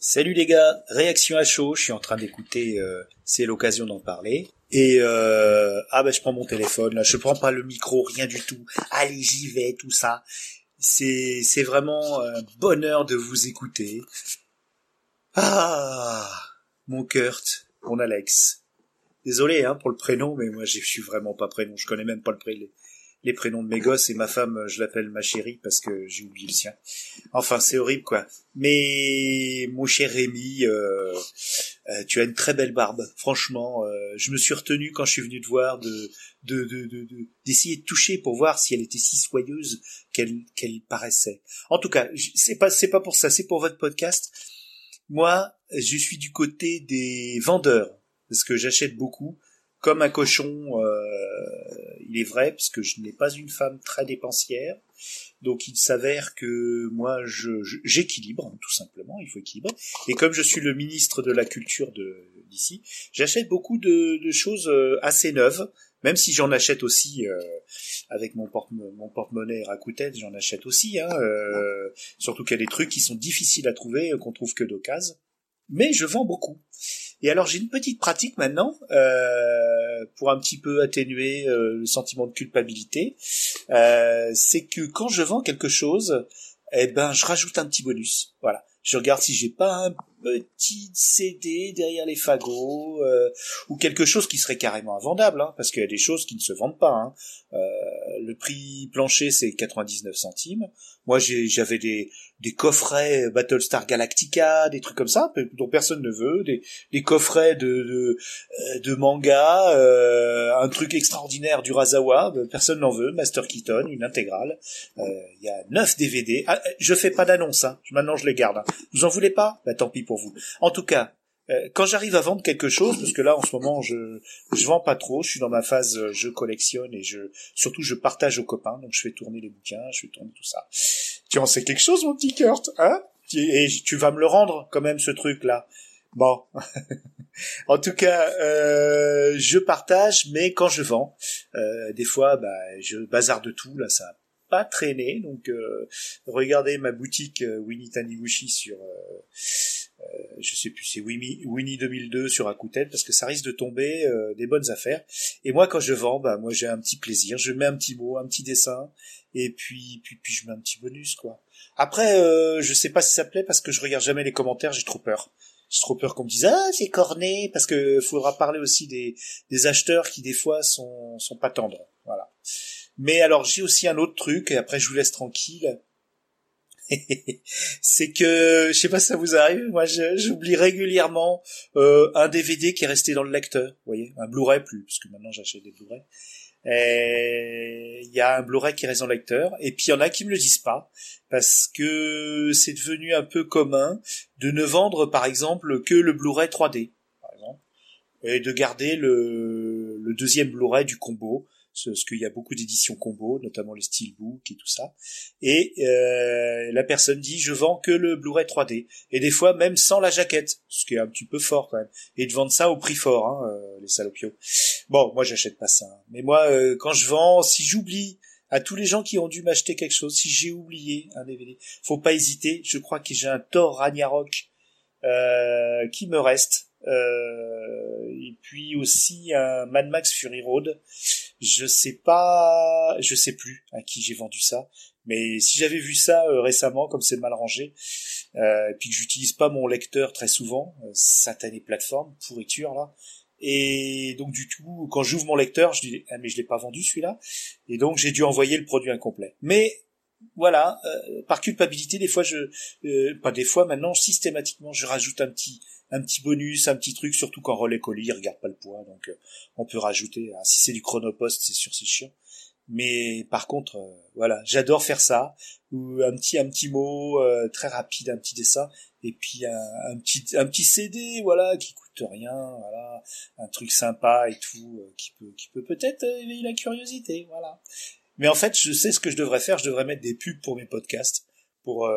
Salut les gars, réaction à chaud, je suis en train d'écouter, euh, c'est l'occasion d'en parler. Et euh, ah ben je prends mon téléphone là, je prends pas le micro, rien du tout. Allez j'y vais, tout ça. C'est c'est vraiment un bonheur de vous écouter. Ah mon Kurt, mon Alex. Désolé hein pour le prénom, mais moi je suis vraiment pas prénom, je connais même pas le prénom les prénoms de mes gosses et ma femme, je l'appelle ma chérie parce que j'ai oublié le sien. Enfin, c'est horrible quoi. Mais mon cher Rémi, euh, euh, tu as une très belle barbe. Franchement, euh, je me suis retenu quand je suis venu te voir de de de d'essayer de, toucher pour voir si elle était si soyeuse qu'elle qu'elle paraissait. En tout cas, c'est pas c'est pas pour ça, c'est pour votre podcast. Moi, je suis du côté des vendeurs parce que j'achète beaucoup comme un cochon, euh, il est vrai, parce que je n'ai pas une femme très dépensière. Donc il s'avère que moi, je, j'équilibre, tout simplement, il faut équilibrer. Et comme je suis le ministre de la culture d'ici, j'achète beaucoup de, choses euh, assez neuves, même si j'en achète aussi euh, avec mon, porte, mon porte-monnaie j'en achète aussi, hein, surtout qu'il y a des trucs qui sont difficiles à trouver, qu'on trouve que d'occasion. Mais je vends beaucoup. Et alors j'ai une petite pratique maintenant euh, pour un petit peu atténuer euh, le sentiment de culpabilité. Euh, c'est que quand je vends quelque chose, eh ben je rajoute un petit bonus. Voilà. Je regarde si j'ai pas un petit CD derrière les fagots euh, ou quelque chose qui serait carrément invendable, hein, parce qu'il y a des choses qui ne se vendent pas. Hein. Euh, le prix plancher c'est 99 centimes. Moi j'avais des, des coffrets Battlestar Galactica, des trucs comme ça dont personne ne veut, des, des coffrets de de, euh, de manga, euh, un truc extraordinaire du Razawa, personne n'en veut, Master Keaton, une intégrale. Il y a 9 DVD. Ah, je fais pas d'annonce, hein. maintenant je les garde. Hein. Vous en voulez pas? Bah tant pis vous. En tout cas, euh, quand j'arrive à vendre quelque chose, parce que là en ce moment je je vends pas trop, je suis dans ma phase euh, je collectionne et je surtout je partage aux copains, donc je fais tourner les bouquins, je fais tourner tout ça. Tu en sais quelque chose mon petit Kurt, hein? Et tu vas me le rendre quand même ce truc là. Bon, en tout cas, euh, je partage, mais quand je vends, des fois, bah, je bazarde tout. Là, ça a pas traîné. Donc, regardez ma boutique Winnie Taniguchi sur euh, je sais plus, c'est Winnie, Winnie 2002 sur Rakuten parce que ça risque de tomber euh, des bonnes affaires. Et moi, quand je vends, bah moi j'ai un petit plaisir, je mets un petit mot, un petit dessin, et puis puis puis je mets un petit bonus quoi. Après, euh, je sais pas si ça plaît parce que je regarde jamais les commentaires, j'ai trop peur. J'ai trop peur qu'on me dise ah c'est corné parce que faudra parler aussi des des acheteurs qui des fois sont sont pas tendres, voilà. Mais alors j'ai aussi un autre truc et après je vous laisse tranquille c'est que je sais pas si ça vous arrive, moi j'oublie régulièrement euh, un DVD qui est resté dans le lecteur, vous voyez, un Blu-ray plus, parce que maintenant j'achète des Blu-ray. Il y a un Blu-ray qui reste dans le lecteur, et puis il y en a qui me le disent pas, parce que c'est devenu un peu commun de ne vendre par exemple que le Blu-ray 3D, par exemple, et de garder le, le deuxième Blu-ray du combo parce qu'il y a beaucoup d'éditions combo, notamment les steelbook et tout ça. Et euh, la personne dit je vends que le Blu-ray 3D et des fois même sans la jaquette, ce qui est un petit peu fort quand même. Et de vendre ça au prix fort, hein, euh, les salopios. Bon, moi j'achète pas ça. Hein. Mais moi, euh, quand je vends, si j'oublie à tous les gens qui ont dû m'acheter quelque chose, si j'ai oublié un DVD, faut pas hésiter. Je crois que j'ai un Thor Ragnarok qui me reste euh, et puis aussi un Mad Max Fury Road. Je sais pas, je sais plus à qui j'ai vendu ça, mais si j'avais vu ça euh, récemment, comme c'est mal rangé, euh, puis que j'utilise pas mon lecteur très souvent, euh, satané plateforme, pourriture là, et donc du tout, quand j'ouvre mon lecteur, je dis ah mais je l'ai pas vendu celui-là, et donc j'ai dû envoyer le produit incomplet. Mais voilà, euh, par culpabilité, des fois je, pas des fois maintenant, systématiquement, je rajoute un petit un petit bonus, un petit truc, surtout quand relais colis, il regarde pas le poids, donc euh, on peut rajouter. Ah, si c'est du chronopost, c'est sûr, c'est chiant. Mais par contre, euh, voilà, j'adore faire ça. Ou un petit un petit mot euh, très rapide, un petit dessin, et puis un, petit un petit CD, voilà, qui coûte rien, voilà, un truc sympa et tout, qui peut qui peut peut-être éveiller la curiosité, voilà. Mais en fait, je sais ce que je devrais faire. Je devrais mettre des pubs pour mes podcasts, pour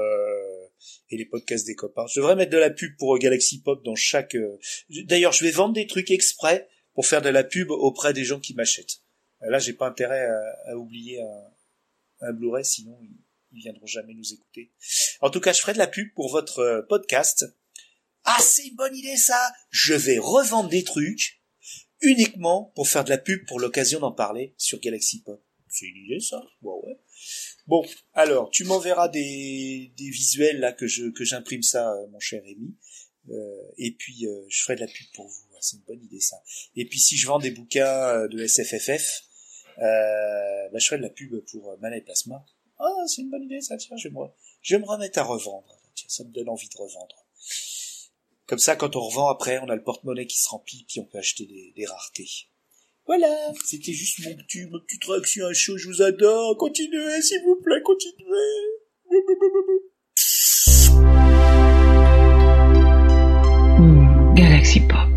et les podcasts des copains. Je devrais mettre de la pub pour Galaxy Pop dans chaque. Euh, d'ailleurs, je vais vendre des trucs exprès pour faire de la pub auprès des gens qui m'achètent. Euh, là, j'ai pas intérêt à, oublier un, un Blu-ray, sinon ils, viendront jamais nous écouter. En tout cas, je ferai de la pub pour votre euh, podcast. ah c'est une bonne idée ça, je vais revendre des trucs uniquement pour faire de la pub pour l'occasion d'en parler sur Galaxy Pop. C'est une idée ça Bon ouais. Bon, alors tu m'enverras des, des visuels là que je que j'imprime ça, euh, mon cher Rémi. Euh, et puis euh, je ferai de la pub pour vous. C'est une bonne idée ça. Et puis si je vends des bouquins de SFFF, euh, bah, je ferai de la pub pour Mana et Plasma. Ah, c'est une bonne idée ça. Tiens, je vais me, je me remettre à revendre. Tiens, ça me donne envie de revendre. Comme ça, quand on revend après, on a le porte-monnaie qui se remplit, puis on peut acheter des, des raretés. Voilà, c'était juste mon petit, ma petite réaction à chaud, je vous adore. Continuez, s'il vous plaît, continuez. Galaxy Pop.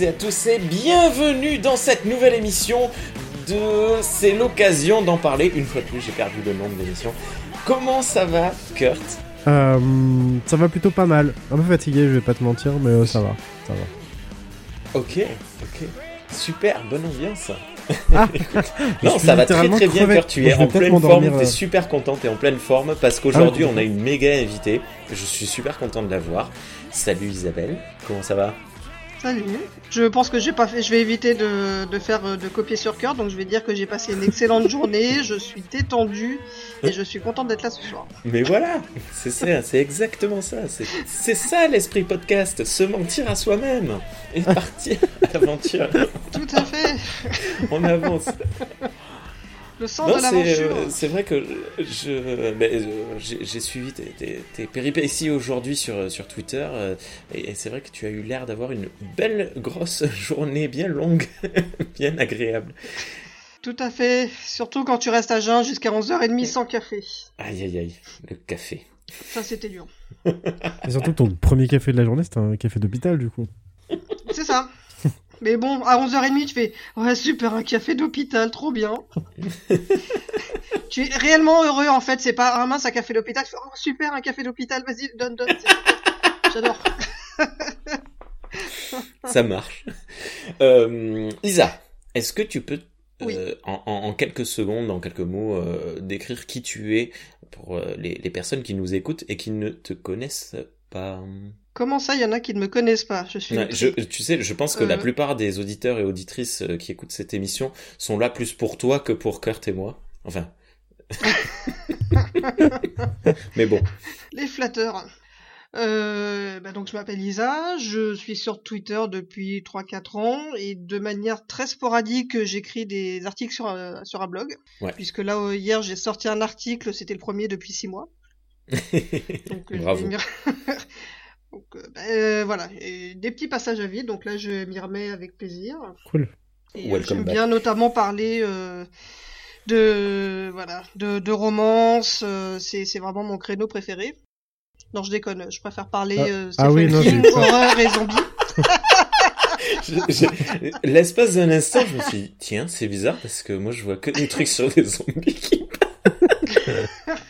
Toutes et à tous et bienvenue dans cette nouvelle émission de C'est l'occasion d'en parler. Une fois de plus, j'ai perdu le nom de l'émission. Comment ça va, Kurt Euh, ça va plutôt pas mal. Un peu fatigué, je vais pas te mentir, mais euh, ça va. Ça va. Ok, ok. Super, bonne ambiance. Ah, Non, ça va très très bien. Kurt. Tu es en pleine forme, t'es euh. super content, t'es en pleine forme parce qu'aujourd'hui Ah oui, on a une méga invitée. Je suis super content de la voir. Salut Isabelle, comment ça va? Salut. Je pense que j'ai pas fait. Je vais éviter de, de faire de copier sur cœur, donc je vais dire que j'ai passé une excellente journée. Je suis détendu et je suis contente d'être là ce soir. Mais voilà, c'est ça, c'est exactement ça. C'est c'est ça l'esprit podcast, se mentir à soi-même et partir à l'aventure. Tout à fait. On avance. Le sens Non, de c'est l'aventure. euh, c'est vrai que je euh, j'ai suivi tes, tes, tes péripéties aujourd'hui sur sur Twitter euh, et, et c'est vrai que tu as eu l'air d'avoir une belle grosse journée bien longue, bien agréable. Tout à fait. Surtout quand tu restes à jeun jusqu'à 11h30 sans café. Aïe aïe aïe, le café. Ça, c'était dur. Et surtout, ton premier café de la journée, c'était un café d'hôpital, du coup. C'est ça. Mais bon, à 11h30, tu fais Ouais, super, un café d'hôpital, trop bien. tu es réellement heureux en fait. C'est pas un mince, un café d'hôpital. Tu fais Oh, super, un café d'hôpital, vas-y, donne, donne. J'adore. Ça marche. Euh, Isa, est-ce que tu peux, euh, Oui. en, en- en quelques secondes, en quelques mots, euh, décrire qui tu es pour euh, les, les personnes qui nous écoutent et qui ne te connaissent pas? Comment ça, il y en a qui ne me connaissent pas? Je suis. Je, tu sais, je pense que la Euh. plupart des auditeurs et auditrices euh, qui écoutent cette émission sont là plus pour toi que pour Kurt et moi. Enfin. Mais bon. Les flatteurs. Euh, bah donc je m'appelle Isa, je suis sur Twitter depuis 3-4 ans et de manière très sporadique j'écris des articles sur un, sur un blog. Ouais. Puisque là hier j'ai sorti un article, c'était le premier depuis 6 mois. Donc, Bravo. donc euh, bah, euh, voilà, et des petits passages à vide, donc là je m'y remets avec plaisir. Cool. Et Welcome j'aime bien notamment parler euh, de voilà de, de romance. euh, c'est c'est vraiment mon créneau préféré. Non, je déconne. Je préfère parler Ah, euh, ah oui, non, King, horreur et zombies. L'espace d'un instant, je me suis dit, tiens, c'est bizarre parce que moi je vois que des trucs sur des zombies qui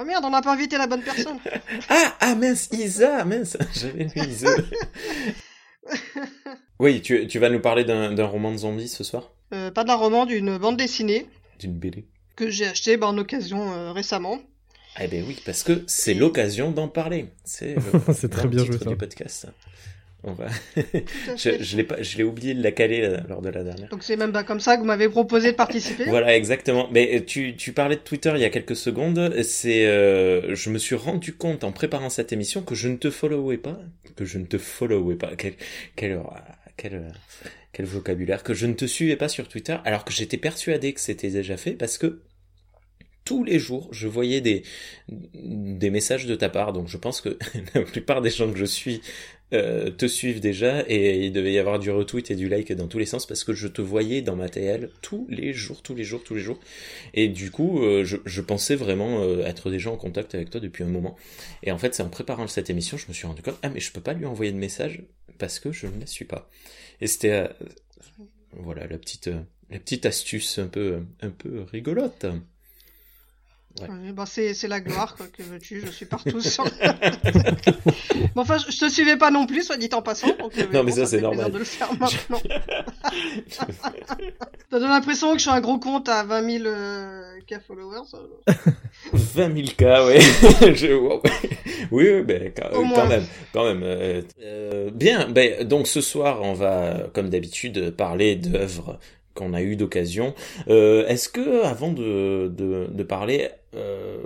Oh merde, on n'a pas invité la bonne personne. Ah, ah mince, Isa, mince, j'avais lu Isa. oui, tu, tu vas nous parler d'un roman de zombies ce soir? Euh, pas d'un roman, d'une bande dessinée D'une BD que j'ai acheté bah, en occasion euh, récemment. Eh ben oui, parce que c'est l'occasion d'en parler. C'est C'est très le bien titre joué, ça. du podcast. On va... Je l'ai pas, je l'ai oublié de la caler euh, lors de la dernière. Donc c'est même pas comme ça que vous m'avez proposé de participer. Voilà, exactement. Mais euh, tu, tu parlais de Twitter il y a quelques secondes. C'est, euh, je me suis rendu compte en préparant cette émission que je ne te followais pas, que je ne te followais pas. Quel, quel, euh, quel, euh, quel vocabulaire. Que je ne te suivais pas sur Twitter, alors que j'étais persuadé que c'était déjà fait parce que tous les jours, je voyais des, des messages de ta part. Donc je pense que la plupart des gens que je suis euh, te suivent déjà et il devait y avoir du retweet et du like dans tous les sens parce que je te voyais dans ma TL tous les jours, tous les jours, tous les jours. Et du coup, euh, je, pensais vraiment euh, être déjà en contact avec toi depuis un moment. Et en fait, c'est en préparant cette émission, je me suis rendu compte, ah mais je peux pas lui envoyer de message parce que je ne la suis pas. Et c'était, voilà, la petite, la petite astuce un peu, un peu rigolote. Ouais. Ouais, bah, c'est, la gloire, quoi, que veux-tu, je suis partout sur... mais enfin, je, je te suivais pas non plus, soit dit en passant. donc, euh, Non, mais bon, ça, c'est normal. de le faire maintenant. Ça donne l'impression que je suis un gros compte à 20 000 euh, K followers. euh. 20 000 cas, ouais. Je- wow. Oui, oui, ben, quand, Au quand moins. même, quand même. euh, euh, bien, ben, donc ce soir, on va, comme d'habitude, parler d'œuvres qu'on a eu d'occasion. Euh, est-ce que, avant de, de, de parler, euh,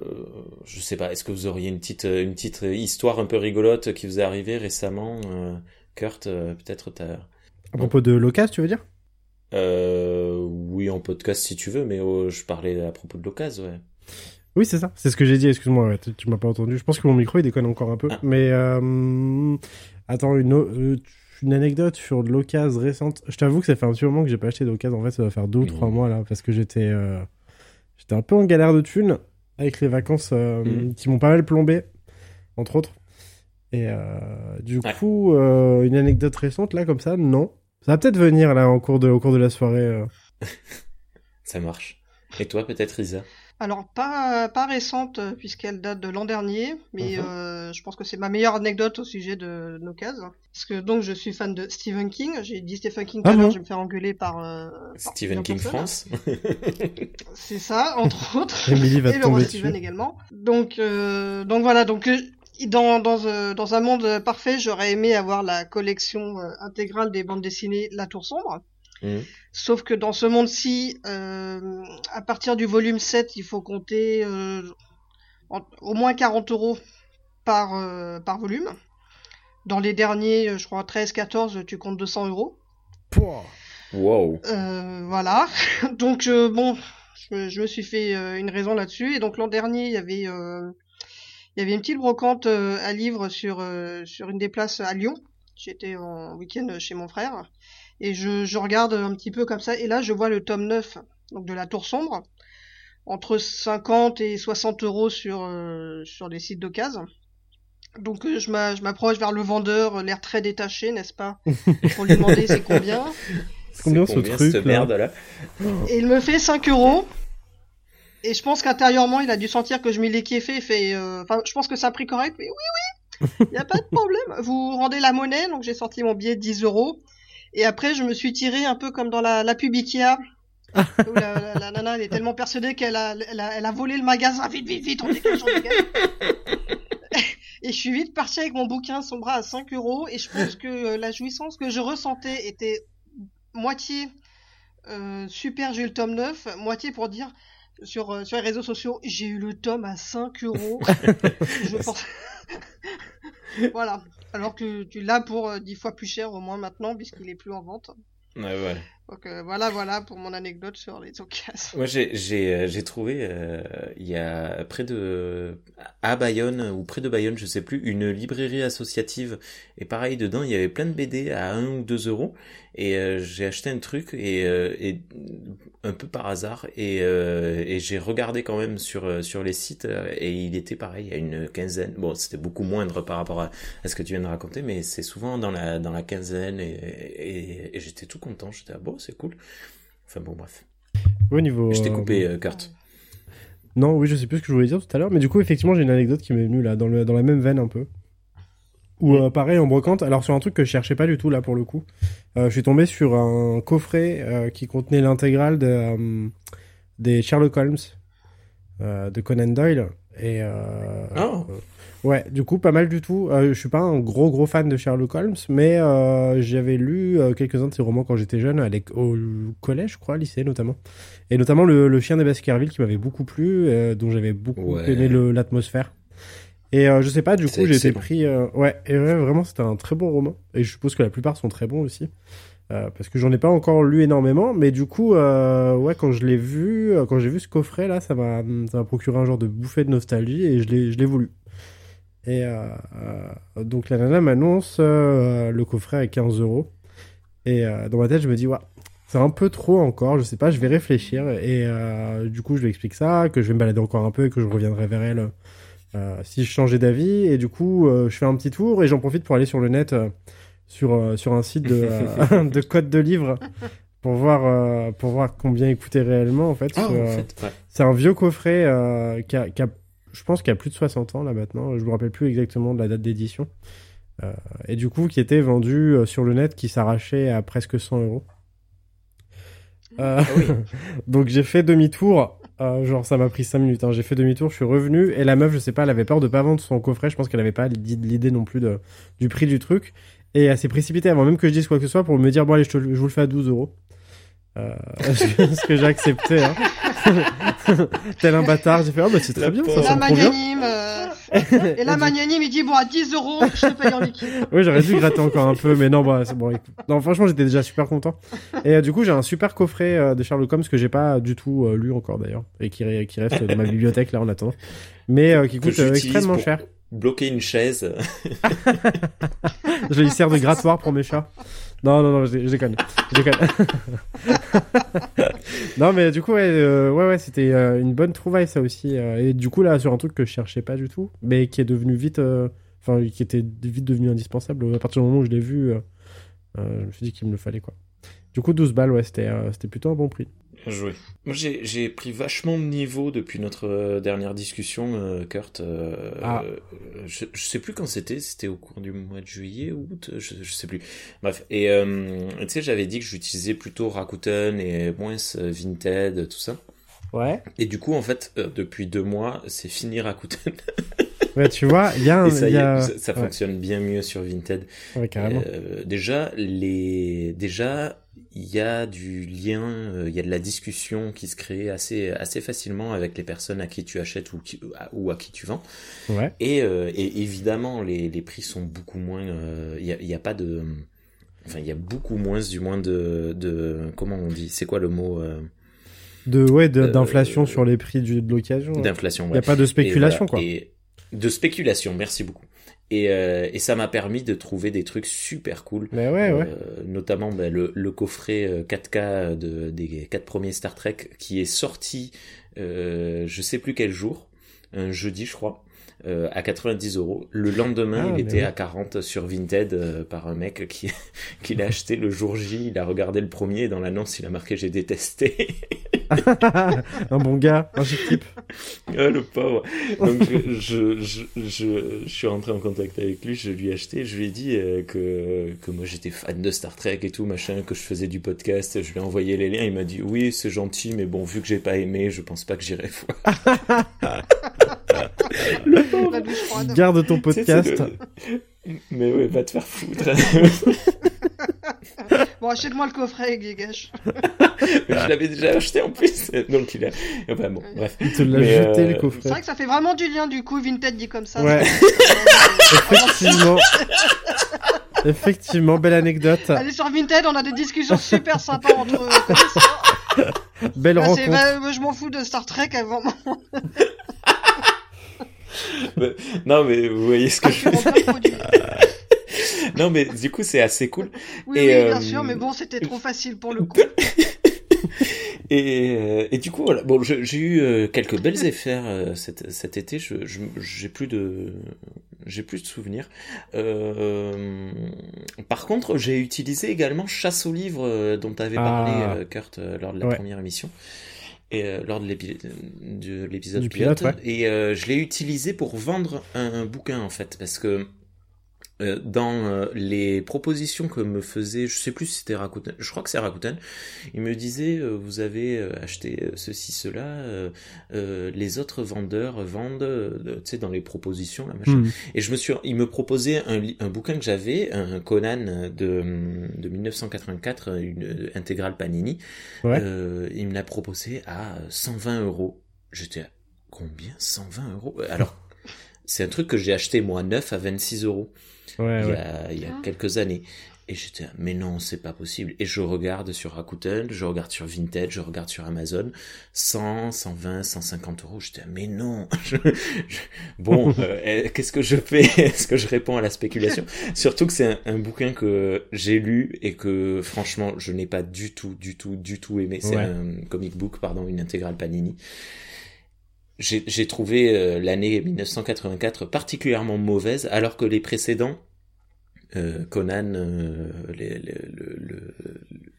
je sais pas, est-ce que vous auriez une petite, une petite histoire un peu rigolote qui vous est arrivée récemment, euh, Kurt, peut-être t'as... À propos de l'occasion, tu veux dire? Euh, oui, en podcast si tu veux, mais oh, je parlais à propos de l'occasion, ouais. Oui, c'est ça. C'est ce que j'ai dit. Excuse-moi, ouais, tu, tu m'as pas entendu. Je pense que mon micro il déconne encore un peu. Ah. Mais euh... attends, une, euh, une anecdote sur de l'occasion récente. Je t'avoue que ça fait un petit moment que j'ai pas acheté d'occasion. En fait, ça va faire deux ou trois Mmh. mois là, parce que j'étais euh, j'étais un peu en galère de thunes avec les vacances euh, Mmh. qui m'ont pas mal plombé, entre autres. Et euh, du Ouais. coup, une anecdote récente là comme ça, non. Ça va peut-être venir là en cours de, au cours de la soirée. Ça marche. Et toi, peut-être, Isa? Alors, pas, pas récente, euh, puisqu'elle date de l'an dernier, mais Mhm. euh, je pense que c'est ma meilleure anecdote au sujet de nos cases. Parce que donc, je suis fan de Stephen King. J'ai dit Stephen King tout Ah à l'heure, je vais me faire engueuler par, euh, Stephen King. France C'est ça, entre autres. Emily va et le roi dessus. également. Donc, euh, donc voilà, donc dans, dans, euh, dans un monde parfait, j'aurais aimé avoir la collection euh, intégrale des bandes dessinées La Tour Sombre. Mhm. Sauf que dans ce monde-ci, euh, à partir du volume 7, il faut compter euh, en- au moins 40 euros par, euh, par volume. Dans les derniers, je crois 13-14, tu comptes 200 euros. Wow. Euh, voilà. Donc euh, bon, je, me- je me suis fait euh, une raison là-dessus. Et donc l'an dernier, il y avait, euh, il y avait une petite brocante euh, à livres sur euh, sur une des places à Lyon. J'étais en week-end chez mon frère et je, je regarde un petit peu comme ça. Et là, je vois le tome 9 donc de la Tour Sombre entre 50 et 60 euros sur euh, sur les sites d'occasion. Donc euh, je m'a- je m'approche vers le vendeur, euh, l'air très détaché, n'est-ce pas, pour lui demander c'est combien. C'est combien ce truc, cette là merde là Et il me fait 5 euros. Et je pense qu'intérieurement, il a dû sentir que je m'y l'ai kiffé. Il fait, euh, Enfin, je pense que c'est un prix correct. Mais oui, oui, il y a pas de problème. Vous rendez la monnaie, donc j'ai sorti mon billet de 10 euros. Et après, je me suis tiré un peu comme dans la, la pub Ikea. où la, la- la nana, elle est tellement persuadée qu'elle a, elle a, elle a volé le magasin. Vite, vite, vite, on dégage, on dégage. Et je suis vite parti avec mon bouquin son bras à 5 euros. Et je pense que euh, la jouissance que je ressentais était moitié euh, super, j'ai eu le tome 9, moitié pour dire sur, euh, sur les réseaux sociaux, j'ai eu le tome à 5 euros. je pense. voilà. Alors que tu l'as pour euh, 10 fois plus cher au moins maintenant, puisqu'il est plus en vente. Ouais, ouais. Donc euh, voilà, voilà pour mon anecdote sur les occasions. Moi, j'ai, euh, j'ai trouvé, euh, il y a près de, à Bayonne, ou près de Bayonne, je sais plus, une librairie associative. Et pareil, dedans, il y avait plein de BD à 1 ou 2 euros. Et euh, j'ai acheté un truc, et, euh, et un peu par hasard, et, euh, et j'ai regardé quand même sur, sur les sites, et il était pareil, à une quinzaine. Bon, c'était beaucoup moindre par rapport à, à ce que tu viens de raconter, mais c'est souvent dans la, dans la quinzaine, et, j'étais tout content. J'étais, ah bon, c'est cool. Enfin bon, bref. Au niveau. Je t'ai coupé, Kurt. Non, oui, je sais plus ce que je voulais dire tout à l'heure, mais du coup, effectivement, j'ai une anecdote qui m'est venue là, dans, le, dans la même veine un peu. Ou euh, pareil, en brocante, alors sur un truc que je cherchais pas du tout là pour le coup. Euh, je suis tombé sur un coffret euh, qui contenait l'intégrale de, euh, des Sherlock Holmes euh, de Conan Doyle. Et euh, Oh. euh, ouais, du coup, pas mal du tout. Euh, je suis pas un gros gros fan de Sherlock Holmes, mais euh, j'avais lu euh, quelques-uns de ses romans quand j'étais jeune, à au collège, je crois, lycée notamment. Et notamment le, le chien des Baskerville qui m'avait beaucoup plu, euh, dont j'avais beaucoup Ouais. aimé l'atmosphère. Et euh, je sais pas, du coup, j'ai été pris. euh, ouais, et ouais, vraiment, c'était un très bon roman. Et je suppose que la plupart sont très bons aussi. Euh, parce que j'en ai pas encore lu énormément, mais du coup, ouais, quand je l'ai vu, quand j'ai vu ce coffret là, ça m'a, ça m'a procuré un genre de bouffée de nostalgie et je l'ai, je l'ai voulu. Et donc la nana m'annonce le coffret à 15 euros. Et dans ma tête, je me dis, ouais, c'est un peu trop encore, je sais pas, je vais réfléchir. Et du coup, je lui explique ça, que je vais me balader encore un peu et que je reviendrai vers elle si je changeais d'avis. Et du coup, euh, je fais un petit tour et j'en profite pour aller sur le net, euh, sur, euh, sur un site de, euh, de code de livres pour voir euh, pour voir combien il coûtait réellement en fait. Ah, parce que, en euh, fait, ouais. C'est un vieux coffret euh, qui, a, qui a- je pense qu'il a plus de 60 ans là maintenant. Je me rappelle plus exactement de la date d'édition. Euh, et du coup, qui était vendu euh, sur le net, qui s'arrachait à presque 100 euros. Euh, Ah oui. donc j'ai fait demi-tour. Euh, genre ça m'a pris 5 minutes. hein. J'ai fait demi-tour, je suis revenu et la meuf, je sais pas, elle avait peur de pas vendre son coffret. Je pense qu'elle avait pas l'id- l'idée non plus du prix du truc. Et elle s'est précipitée avant même que je dise quoi que ce soit pour me dire bon allez, je, je vous le fais à 12 euros. Euh, ce que j'ai accepté. Hein. Tel un bâtard, j'ai fait oh bah c'est très bien, ça, Et ça me convient. magnanime, euh, et la magnanime, il dit bon à 10 euros, je te paye en liquide. Oui, j'aurais dû gratter encore un peu, mais non, bah, c'est bon. écoute. Non, franchement, j'étais déjà super content. Et euh, du coup, j'ai un super coffret euh, de Sherlock Holmes que j'ai pas du tout euh, lu encore d'ailleurs, et qui, qui reste dans ma bibliothèque là en attendant, mais euh, qui coûte euh, extrêmement pour cher. Bloquer une chaise. Je lui sers de grattoir pour mes chats. Non, non, non, je je déconne. Non, mais du coup, ouais, euh, ouais, ouais, c'était euh, une bonne trouvaille ça aussi. euh, et du coup, là, sur un truc que je cherchais pas du tout, mais qui est devenu vite, enfin, qui était vite devenu indispensable. À partir du moment où je l'ai vu, je me suis dit qu'il me le fallait, quoi. Du coup, 12 balles, ouais, c'était plutôt un bon prix. Joué. Moi, j'ai, pris vachement de niveau depuis notre euh, dernière discussion, euh, Kurt. Euh, Ah. je, je sais plus quand c'était. C'était au cours du mois de juillet ou août. Je, je sais plus. Bref. Et euh, tu sais, j'avais dit que j'utilisais plutôt Rakuten et moins Vinted, tout ça. Ouais. Et du coup, en fait, euh, depuis deux mois, c'est fini Rakuten. Ouais, tu vois, il y a un. Et ça il y y est, a... ça, ça ouais. fonctionne bien mieux sur Vinted. Ouais, carrément. Déjà, les, déjà, il y a du lien, euh, il y a de la discussion qui se crée assez, assez facilement avec les personnes à qui tu achètes ou, qui- à- ou à qui tu vends. Ouais. Et, euh, et évidemment, les, les prix sont beaucoup moins. euh, Il y, a, y a pas de. Enfin, il y a beaucoup moins, du moins de, de comment on dit C'est quoi le mot euh, De, ouais, de- d'inflation sur les prix du, de l'occasion. d'inflation Il ouais. n'y a pas de spéculation, Et voilà, quoi. et de spéculation, merci beaucoup. Et, euh, et ça m'a permis de trouver des trucs super cool. Mais ouais, ouais. Euh, notamment ben, le, le coffret euh, 4K de, des quatre premiers Star Trek qui est sorti euh, je sais plus quel jour, un jeudi je crois, euh, à 90 euros. Le lendemain Ah, il était ouais. à 40 sur Vinted euh, par un mec qui, qui l'a acheté le jour J, il a regardé le premier et dans l'annonce il a marqué j'ai détesté. un bon gars, un chic type. Ah, le pauvre. Donc je, je, je, je, je suis rentré en contact avec lui, je lui ai acheté, je lui ai dit euh, que, que moi j'étais fan de Star Trek et tout, machin, que je faisais du podcast, je lui ai envoyé les liens, il m'a dit oui c'est gentil, mais bon vu que j'ai pas aimé, je pense pas que j'irai voir. Garde ton podcast. c'est le- Mais ouais, va te faire foutre. Bon, achète-moi le coffret, Gigash. je l'avais déjà acheté en plus, donc il a... Enfin bon, bref. Il te l'a jeté euh, le C'est coffret. vrai que ça fait vraiment du lien, du coup, Vinted dit comme ça. Ouais. Effectivement. Effectivement, belle anecdote. Allez sur Vinted, on a des discussions super sympas entre. Belle Là, c'est- rencontre. bah, je m'en fous de Star Trek avant. Non mais vous voyez ce que je produits. Non mais du coup c'est assez cool. Oui, Et, oui, euh, bien sûr, mais bon, c'était trop facile pour le coup. Et, euh, et du coup, voilà. Bon, j'ai eu euh, quelques belles affaires euh, cet, cet été. Je, j'ai plus de, j'ai plus de souvenirs. Euh, par contre, j'ai utilisé également Chasse au livre euh, dont tu avais parlé, Ah. euh, Kurt, lors de la Ouais. première émission. Et euh, lors de l'épi- de l'épisode Du pilote, pilote, ouais. et euh, je l'ai utilisé pour vendre un, un bouquin en fait parce que euh, dans euh, les propositions que me faisait, je sais plus si c'était Rakuten, je crois que c'est Rakuten, il me disait euh, vous avez euh, acheté euh, ceci cela, euh, euh, les autres vendeurs vendent, tu sais dans les propositions là machin. Hmm. Et je me suis, il me proposait un, un bouquin que j'avais, un Conan de de 1984, une intégrale Panini. Ouais. Euh, il me l'a proposé à 120 euros. J'étais à combien? 120 euros? Alors c'est un truc que j'ai acheté moi neuf à 26 euros Ouais, il y ouais. a, il y a Ah. quelques années. Et j'étais, là, mais non, c'est pas possible. Et je regarde sur Rakuten, je regarde sur Vinted, je regarde sur Amazon, 100, 120, 150 euros. J'étais, là, mais non. Je- je- Bon, euh, eh, qu'est-ce que je fais? Est-ce que je réponds à la spéculation? Surtout que c'est un, un bouquin que j'ai lu et que franchement, je n'ai pas du tout, du tout, du tout aimé. C'est Ouais. un comic book, pardon, une intégrale Panini. J'ai trouvé euh, l'année 1984 particulièrement mauvaise, alors que les précédents euh, Conan, euh, les- les- le, le,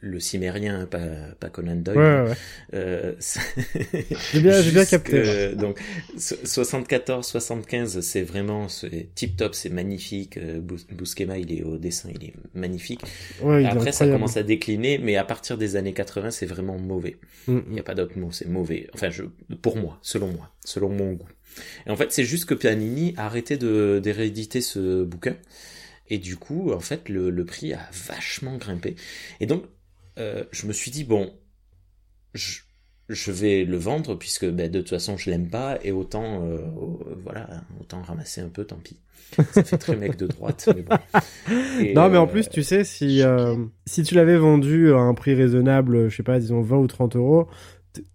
le cimérien, pas, pas Conan Doyle. Ouais, ouais. Euh, J'ai bien- bien capté. donc, so- 74, 75, c'est vraiment tip top, c'est magnifique. Euh, Buscema, il est au dessin, il est magnifique. Ouais, il est Après, ça commence à décliner, mais à partir des années 80, c'est vraiment mauvais. Mm, Il n'y a pas d'autre mot, c'est mauvais. Enfin, je, pour moi, selon moi, selon mon goût. Et en fait, c'est juste que Panini a arrêté de d'éréditer ce bouquin. Et du coup, en fait, le, le prix a vachement grimpé. Et donc, euh, je me suis dit, bon, je, je vais le vendre puisque ben, de toute façon, je l'aime pas. Et autant, euh, euh, voilà, autant ramasser un peu, tant pis. Ça fait très mec de droite. Mais bon. Et, Non, mais en euh, plus, tu sais, si, euh, si tu l'avais vendu à un prix raisonnable, je sais pas, disons 20 ou 30 euros,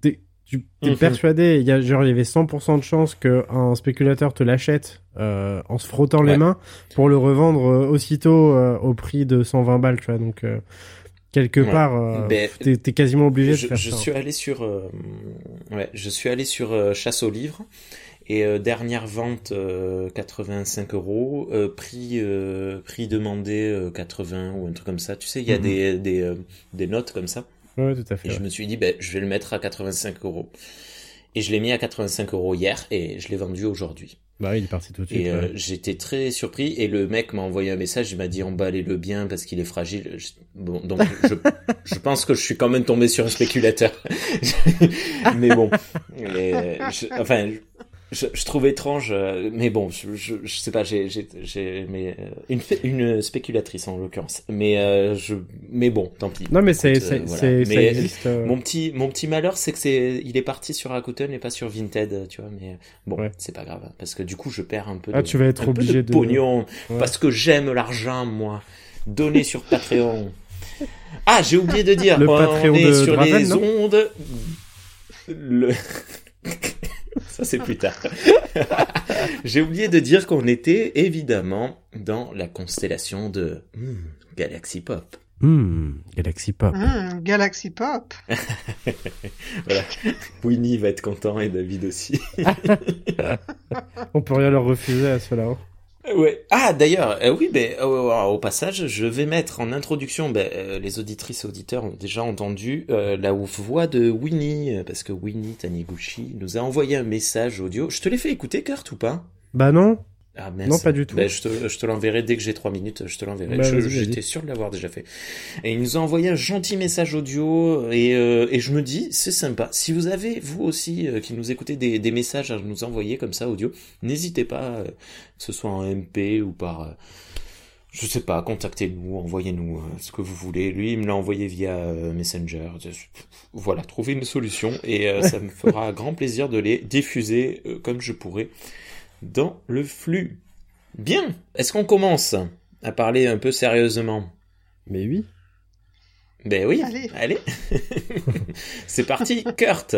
t'es- tu es Mhm. persuadé, il y a, genre, il y avait 100% de chances qu'un spéculateur te l'achète euh, en se frottant les mains pour le revendre euh, aussitôt euh, au prix de 120 balles, tu vois. Donc, quelque Ouais. part, Ben, t'es t'es quasiment obligé de je, faire je ça. suis allé sur ouais, je suis allé sur chasse au livre et dernière vente euh, 85 euros prix prix demandé euh, 80 ou un truc comme ça tu sais il y a Mhm. des des, des notes comme ça Ouais, tout à fait. et je me suis dit ben je vais le mettre à 85 euros et je l'ai mis à 85 euros hier et je l'ai vendu aujourd'hui Bah, oui, il est parti tout de suite. et euh, ouais. j'étais très surpris et le mec m'a envoyé un message, il m'a dit emballez-le bien parce qu'il est fragile. Je- Bon, donc je, je pense que je suis quand même tombé sur un spéculateur. mais bon, Et, euh, je- enfin, je, je trouve étrange, euh, mais bon, je, je, je sais pas, j'ai j'ai j'ai mais euh, une une spéculatrice en l'occurrence. Mais euh, je mais bon, tant pis. Non, mais c'est, Écoute, c'est, euh, voilà. c'est- ça existe. euh, Mon petit, mon petit malheur, c'est que c'est, il est parti sur Rakuten et pas sur Vinted, tu vois, mais bon, Ouais. c'est pas grave, parce que du coup, je perds un peu Ah, de, tu vas être obligé de de- pognon, Ouais. parce que j'aime l'argent, moi. Donner sur Patreon. Ah, j'ai oublié de dire, Le on Patreon est de sur Draven, les ondes. Le... Ça, c'est plus tard. j'ai oublié de dire qu'on était, évidemment, dans la constellation de hmm, Galaxy Pop. Hmm, Galaxy Pop. Mmh, Galaxy Pop. Voilà. Winnie va être content et David aussi. On peut rien leur refuser à cela. hein. Ouais. Ah d'ailleurs, euh, oui, ben euh, au passage, je vais mettre en introduction. Ben, euh, les auditrices et auditeurs ont déjà entendu euh, la voix de Winnie euh, parce que Winnie Taniguchi nous a envoyé un message audio. Je te l'ai fait écouter, Kurt, ou pas? Bah non. Ah mince. Non, pas du tout. Ben, je te, je te l'enverrai dès que j'ai trois minutes. Je te l'enverrai. Vas-y. J'étais sûr de l'avoir déjà fait. Et il nous a envoyé un gentil message audio et, euh, et je me dis c'est sympa. Si vous avez vous aussi euh, qui nous écoutez des, des messages à nous envoyer comme ça audio, n'hésitez pas, euh, que ce soit en MP ou par euh, je sais pas, contactez-nous, envoyez-nous euh, ce que vous voulez. Lui, il me l'a envoyé via euh, Messenger. Voilà, trouvez une solution et euh, ça me fera grand plaisir de les diffuser euh, comme je pourrai dans le flux. Bien, est-ce qu'on commence à parler un peu sérieusement? Mais oui. Ben oui, Allez. allez. C'est parti, Kurt.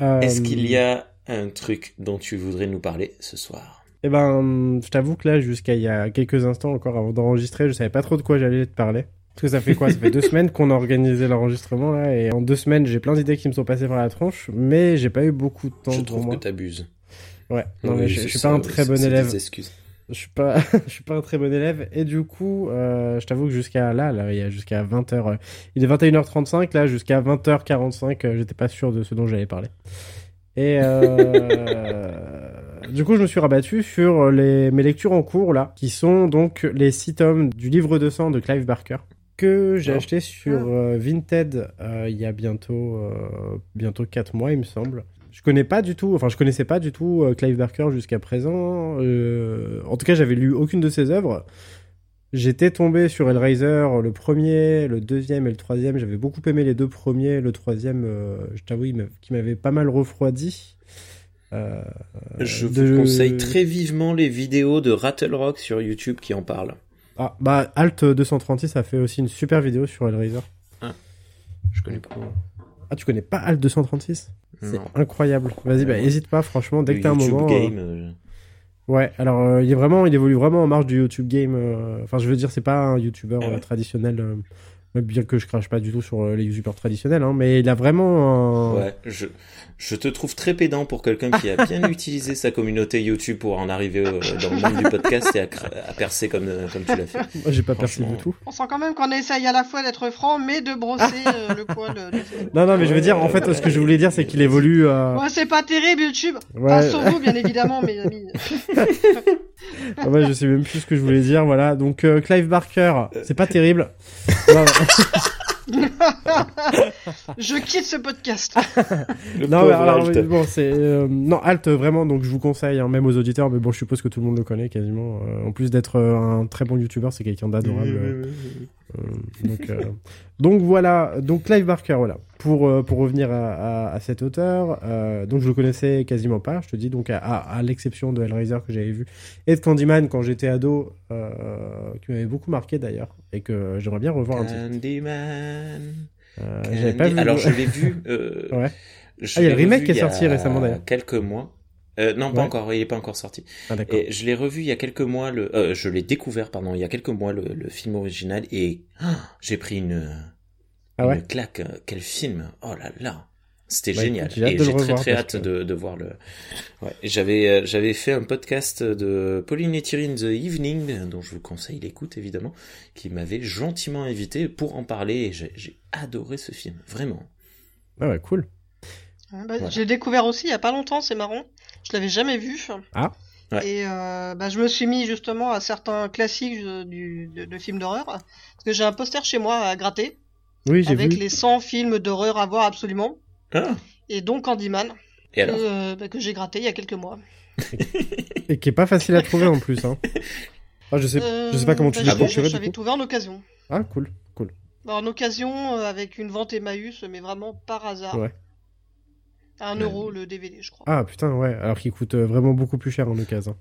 Euh, Est-ce qu'il y a un truc dont tu voudrais nous parler ce soir? Eh ben, je t'avoue que là, jusqu'à il y a quelques instants encore avant d'enregistrer, je savais pas trop de quoi j'allais te parler. Parce que ça fait quoi? Ça fait deux semaines qu'on a organisé l'enregistrement là, et en deux semaines, j'ai plein d'idées qui me sont passées par la tronche, mais j'ai pas eu beaucoup de temps Je pour trouve moi. que t'abuses. Ouais. Non Oui, mais je, suis ça, pas un très bon élève. des excuses. Je suis pas, je suis pas un très bon élève et du coup, euh, je t'avoue que jusqu'à là, là, il y a jusqu'à 20h, il est 21h35 là, jusqu'à 20h45, euh, j'étais pas sûr de ce dont j'allais parler. Et euh, du coup, je me suis rabattu sur les mes lectures en cours là, qui sont donc les six tomes du livre de sang de Clive Barker que j'ai Oh. acheté sur euh, Vinted euh, il y a bientôt euh, bientôt 4 mois, il me semble. Je connais pas du tout, enfin je connaissais pas du tout euh, Clive Barker jusqu'à présent. Euh, en tout cas, j'avais lu aucune de ses œuvres. J'étais tombé sur Hellraiser, le premier, le deuxième et le troisième. J'avais beaucoup aimé les deux premiers. Le troisième, euh, je t'avoue, qui m'avait pas mal refroidi. Euh, Je vous conseille très vivement les vidéos de Rattle Rock sur YouTube qui en parlent. Ah, bah, Alt 236 a fait aussi une super vidéo sur Hellraiser. Je connais pas. Ah, tu connais pas Alt 236 C'est incroyable. Vas-y, bah, Ouais. hésite pas, franchement, dès que t'as un moment. euh, Game. euh, Ouais, alors euh, il est vraiment, il évolue vraiment en marge du YouTube game. euh, Enfin, je veux dire, c'est pas un YouTuber Ah ouais. traditionnel. Bien que je crache pas du tout sur euh, les youtubeurs traditionnels, hein, mais il a vraiment. un- Ouais, je, je te trouve très pédant pour quelqu'un qui a bien utilisé sa communauté YouTube pour en arriver euh, dans le monde du podcast et à, percer comme, euh, comme tu l'as fait. Moi, j'ai pas percé du tout. On sent quand même qu'on essaye à la fois d'être franc, mais de brosser euh, le poil. de- Non, non, mais je veux dire, en fait, ce que je voulais dire, c'est qu'il évolue. euh, Ouais, c'est pas terrible YouTube. Ouais. Pas sur vous, bien évidemment, mes amis. Ah ouais, je sais même plus ce que je voulais dire. Voilà. Donc euh, Clive Barker, c'est pas terrible. Non, Je quitte ce podcast. Non, mais alors, Alt. bon, c'est euh, non Alt vraiment. Donc je vous conseille, hein, même aux auditeurs. Mais bon, je suppose que tout le monde le connaît quasiment. Euh, en plus d'être euh, un très bon youtubeur, c'est quelqu'un d'adorable. euh, euh, donc, euh, donc voilà. Donc Clive Barker, voilà. Pour euh, pour revenir à, à, à cet auteur, euh, donc je le connaissais quasiment pas. Je te dis donc à, à, à l'exception de Hellraiser que j'avais vu et de Candyman quand j'étais ado, euh, qui m'avait beaucoup marqué d'ailleurs et que j'aimerais bien revoir un petit. Candyman. Euh, j'avais pas vu. Alors je l'ai vu. Euh, Ouais. je Ah, il y a le remake qui est il y a sorti récemment, d'ailleurs. Quelques mois. Euh, non, pas Ouais. encore. Il est pas encore sorti. Ah. Et je l'ai revu il y a quelques mois. Le, euh, je l'ai découvert, pardon, il y a quelques mois le, le film original et ah, j'ai pris une, Ah ouais. une claque. Quel film Oh là là. C'était Bah, génial. écoute, et de le j'ai très très hâte que- de, de voir le. Ouais. J'avais euh, j'avais fait un podcast de Pauline et Thierry in the Evening, dont je vous conseille l'écoute évidemment, qui m'avait gentiment invité pour en parler. Et j'ai j'ai adoré ce film, vraiment. Ah ouais, cool. Bah, Voilà. J'ai découvert aussi il y a pas longtemps, c'est marrant. Je l'avais jamais vu. Ah. Ouais. Et euh, bah, je me suis mis justement à certains classiques euh, du, de, de films d'horreur. Parce que j'ai un poster chez moi à gratter. Oui, j'ai Avec vu. les 100 films d'horreur à voir absolument. Ah. Et donc Candyman. Et alors que, euh, bah, que j'ai gratté il y a quelques mois. Et qui est pas facile à trouver en plus. Hein. Ah, je sais, je sais pas comment tu l'as bah, procuré J'avais trouvé en occasion. Ah cool, cool. Bah, en occasion, avec une vente Emmaüs, mais vraiment par hasard. Ouais. À un Euh. euro le DVD, je crois. Ah putain ouais, alors qu'il coûte euh, vraiment beaucoup plus cher en occasion.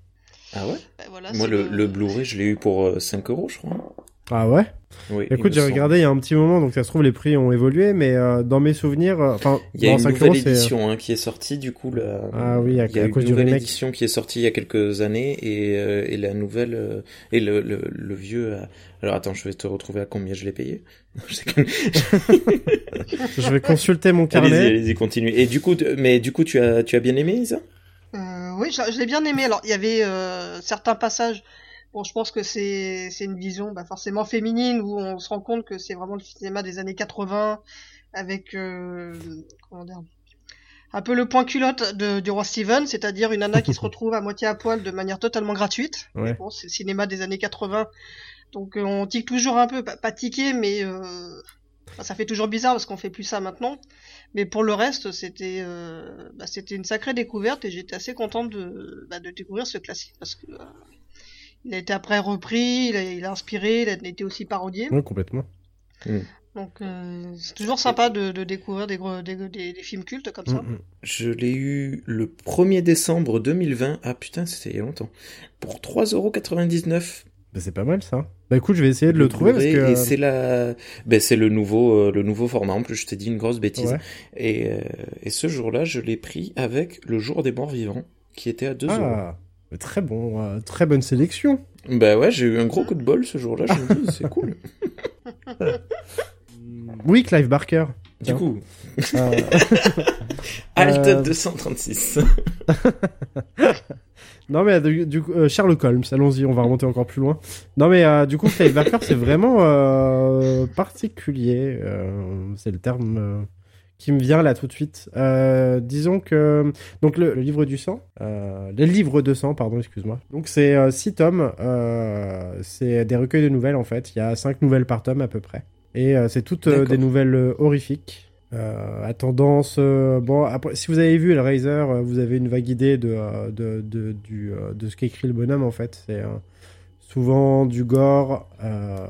Ah ouais? Bah, voilà, Moi, c'est le, le Blu-ray, je l'ai eu pour euh, 5 euros, je crois. Ah ouais. Oui, Écoute, j'ai regardé il y a un petit moment, donc ça se trouve les prix ont évolué, mais euh, dans mes souvenirs, euh, enfin, Il y a une 5 nouvelle euros, c'est- édition hein, qui est sortie, du coup. La... Ah oui, à- il y a à une cause du nouvelle édition qui est sortie il y a quelques années et, euh, et la nouvelle euh, et le, le, le vieux. Alors attends, je vais te retrouver à combien je l'ai payé? Je vais consulter mon allez-y, carnet. allez-y, continue. Et du coup, mais du coup, tu as tu as bien aimé ça Euh, oui, je, je l'ai bien aimé. Alors, il y avait euh, certains passages. Bon, je pense que c'est c'est une vision bah, forcément féminine où on se rend compte que c'est vraiment le cinéma des années 80 avec euh, comment dire un peu le point culotte de, du roi Steven, c'est-à-dire une nana qui se retrouve à moitié à poil de manière totalement gratuite. Ouais. Bon, c'est le cinéma des années 80, donc euh, on tique toujours un peu, pas, pas tiquer, mais euh, ça fait toujours bizarre parce qu'on fait plus ça maintenant. Mais pour le reste, c'était euh, bah, c'était une sacrée découverte et j'étais assez contente de, bah, de découvrir ce classique parce que euh, il a été après repris, il a, il a inspiré, il a été aussi parodié. Ouais, complètement. Donc euh, c'est toujours sympa de, de découvrir des, gros- des, des, des films cultes comme ça. Mm, mm. Je l'ai eu le 1er décembre 2020. Ah putain, c'était il y a longtemps. Pour 3,99€. Bah, c'est pas mal ça. Bah écoute, je vais essayer de le trouver parce que. Et c'est la, ben c'est le nouveau, euh, le nouveau format. En plus, je t'ai dit une grosse bêtise. Ouais. Et, euh, et ce jour-là, je l'ai pris avec le jour des morts vivants, qui était à 2 euros. Ah, bah, très bon, euh, très bonne sélection. Bah ouais, j'ai eu un gros coup de bol ce jour-là. Je me dis, c'est cool. Oui, Clive Barker. Du Tiens. coup, Euh, Alt Euh, 236. Non mais du, du coup, euh, Sherlock Holmes, allons-y, on va remonter encore plus loin. Non mais euh, du coup, Clive Barker, c'est vraiment euh, particulier. euh, c'est le terme euh, qui me vient là tout de suite. Euh, disons que donc le, le livre du sang, euh, le livre de sang, pardon, excuse-moi. Donc c'est euh, six tomes. euh, c'est des recueils de nouvelles en fait. Il y a cinq nouvelles par tome à peu près. Et c'est toutes des nouvelles horrifiques. À tendance bon après si vous avez vu Hellraiser vous avez une vague idée de de de, du, de ce qu'écrit le bonhomme en fait c'est souvent du gore euh,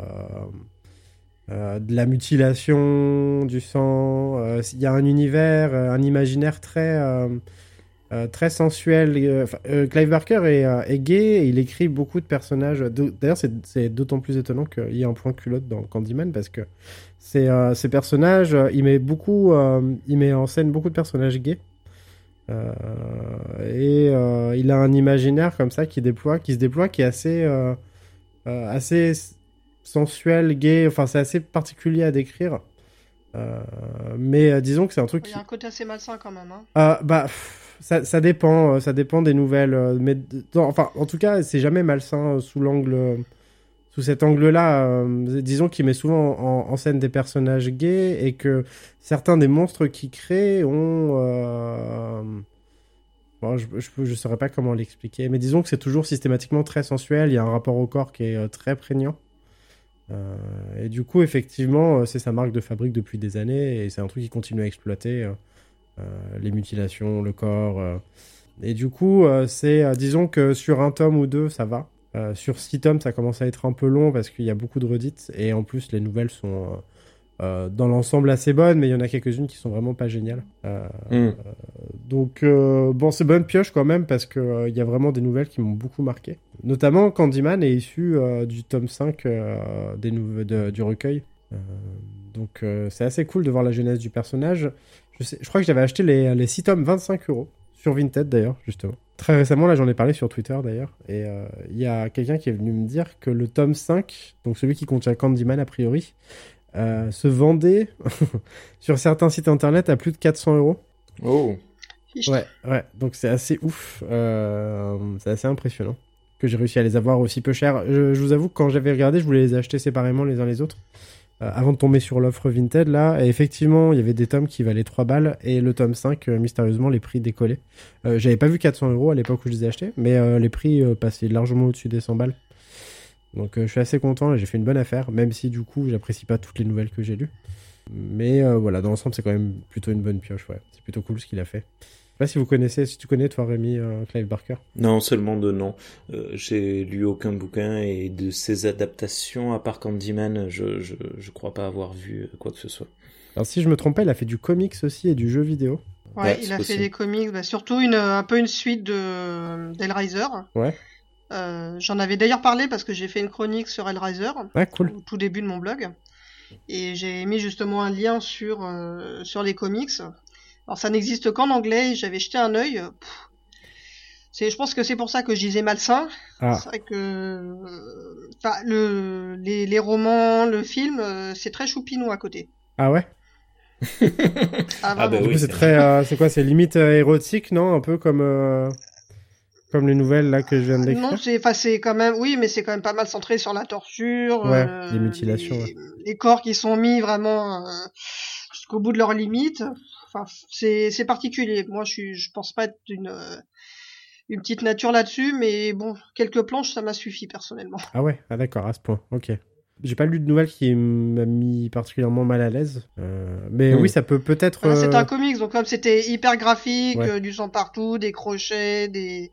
euh, de la mutilation du sang euh, il y a un univers euh, un imaginaire très très sensuel. Clive Barker est, gay et il écrit beaucoup de personnages. D'ailleurs c'est d'autant plus étonnant qu'il y ait un point culotte dans Candyman parce que ces personnages il met beaucoup il met en scène beaucoup de personnages gays. Et il a un imaginaire comme ça qui déploie qui se déploie qui est assez assez sensuel, gay. Enfin, c'est assez particulier à décrire. Euh, mais euh, disons que c'est un truc Il qui, y a un côté assez malsain quand même. Hein. euh, bah, pff, ça, ça dépend, euh, ça dépend des nouvelles. mais non, enfin, en tout cas, c'est jamais malsain sous l'angle, sous cet angle-là. disons qu'il met souvent en, en scène des personnages gays et que certains des monstres qu'il crée ont. Bon, je, je saurais pas comment l'expliquer, mais disons que c'est toujours systématiquement très sensuel. Il y a un rapport au corps qui est très prégnant. Euh, et du coup, effectivement, euh, c'est sa marque de fabrique depuis des années et c'est un truc qui continue à exploiter. euh, euh, les mutilations, le corps. Et du coup, c'est, disons que sur un tome ou deux, ça va. Euh, sur six tomes, ça commence à être un peu long parce qu'il y a beaucoup de redites. Et en plus, les nouvelles sont euh, euh, dans l'ensemble assez bonnes, mais il y en a quelques-unes qui sont vraiment pas géniales. Mm. donc, bon, c'est bonne pioche quand même parce que euh, il y a vraiment des nouvelles qui m'ont beaucoup marqué. Notamment, Candyman est issu euh, du tome 5 euh, des de- du recueil. Euh, donc, euh, c'est assez cool de voir la jeunesse du personnage. Je, sais, je crois que j'avais acheté les, les 6 tomes 25 euros. Sur Vinted d'ailleurs, justement. Très récemment, là j'en ai parlé sur Twitter d'ailleurs. Et euh, il y a quelqu'un qui est venu me dire que le tome 5, donc celui qui contient Candyman a priori, euh, se vendait sur certains sites internet à plus de 400 euros. Oh. Ouais, ouais, donc c'est assez ouf. Euh, c'est assez impressionnant que j'ai réussi à les avoir aussi peu cher. Je, vous avoue que quand j'avais regardé, je voulais les acheter séparément les uns les autres. euh, avant de tomber sur l'offre Vinted, là, et effectivement, il y avait des tomes qui valaient 3 balles, et le tome 5, euh, mystérieusement, les prix décollaient. Euh, J'avais pas vu 400 euros à l'époque où je les ai achetés, mais les prix passaient largement au-dessus des 100 balles. Donc je suis assez content j'ai fait une bonne affaire, même si du coup, j'apprécie pas toutes les nouvelles que j'ai lues. Mais voilà, dans l'ensemble, c'est quand même plutôt une bonne pioche. C'est plutôt cool ce qu'il a fait. Je sais pas si vous connaissez, si tu connais toi Rémi euh, Clive Barker. Non, seulement de nom. Euh, J'ai lu aucun bouquin et de ses adaptations, à part Candyman, je, je, je crois pas avoir vu euh, quoi que ce soit. Alors si je me trompe pas, il a fait du comics aussi et du jeu vidéo. Ouais, Ouais, il a possible. fait des comics, bah, surtout une, un peu une suite de d'Hellraiser. Ouais. Euh, J'en avais d'ailleurs parlé parce que j'ai fait une chronique sur Hellraiser Ah cool. au tout début de mon blog. Et j'ai mis justement un lien sur, euh, sur les comics. Alors ça n'existe qu'en anglais, j'avais jeté un œil. C'est, je pense que c'est pour ça que je disais malsain. Ah. C'est vrai que euh, enfin, le, les, les romans, le film, euh, c'est très choupinou à côté. Ah ouais? Ah, Ah, bah oui, c'est c'est- très, euh, c'est quoi, c'est limite euh, érotique, non? Un peu comme euh, comme les nouvelles là que je viens de décrire? Non, c'est, enfin, c'est quand même, oui, mais c'est quand même pas mal centré sur la torture, Ouais, euh, les mutilations, les, les corps qui sont mis vraiment euh, jusqu'au bout de leurs limites. Enfin, c'est, c'est particulier. Moi, je suis, je pense pas être une, euh, une petite nature là-dessus, mais bon, quelques planches, ça m'a suffi personnellement. Ah ouais, ah d'accord, à ce point. Ok. J'ai pas lu de nouvelles qui m'a mis particulièrement mal à l'aise. Euh, mais Hmm. oui, ça peut peut-être. Voilà, C'est euh, un comics, donc comme c'était hyper graphique, Ouais. euh, du sang partout, des crochets, des,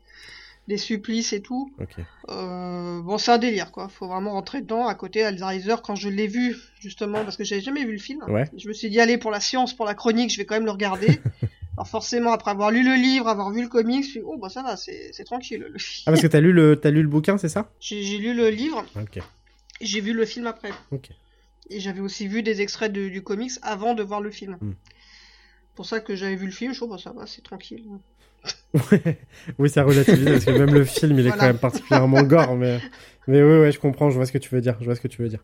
des supplices et tout. Ok. Euh, bon, c'est un délire, quoi. Faut vraiment rentrer dedans. À côté, Hellraiser, quand je l'ai vu, justement, parce que j'avais jamais vu le film, Ouais. je me suis dit, allez, pour la science, pour la chronique, je vais quand même le regarder. Alors forcément, après avoir lu le livre, avoir vu le comics, je suis, oh, bah ça va, c'est tranquille. le film. Ah parce que t'as lu le t'as lu le bouquin, c'est ça? J'ai lu le livre, Ok. j'ai vu le film après. Ok. Et j'avais aussi vu des extraits de- du comics avant de voir le film. Hmm. Pour ça que j'avais vu le film, je trouve, bah ça va, c'est tranquille. Oui, ça relativise parce que même le film, il est Voilà. quand même particulièrement gore, mais mais oui, ouais, je comprends, je vois ce que tu veux dire, je vois ce que tu veux dire.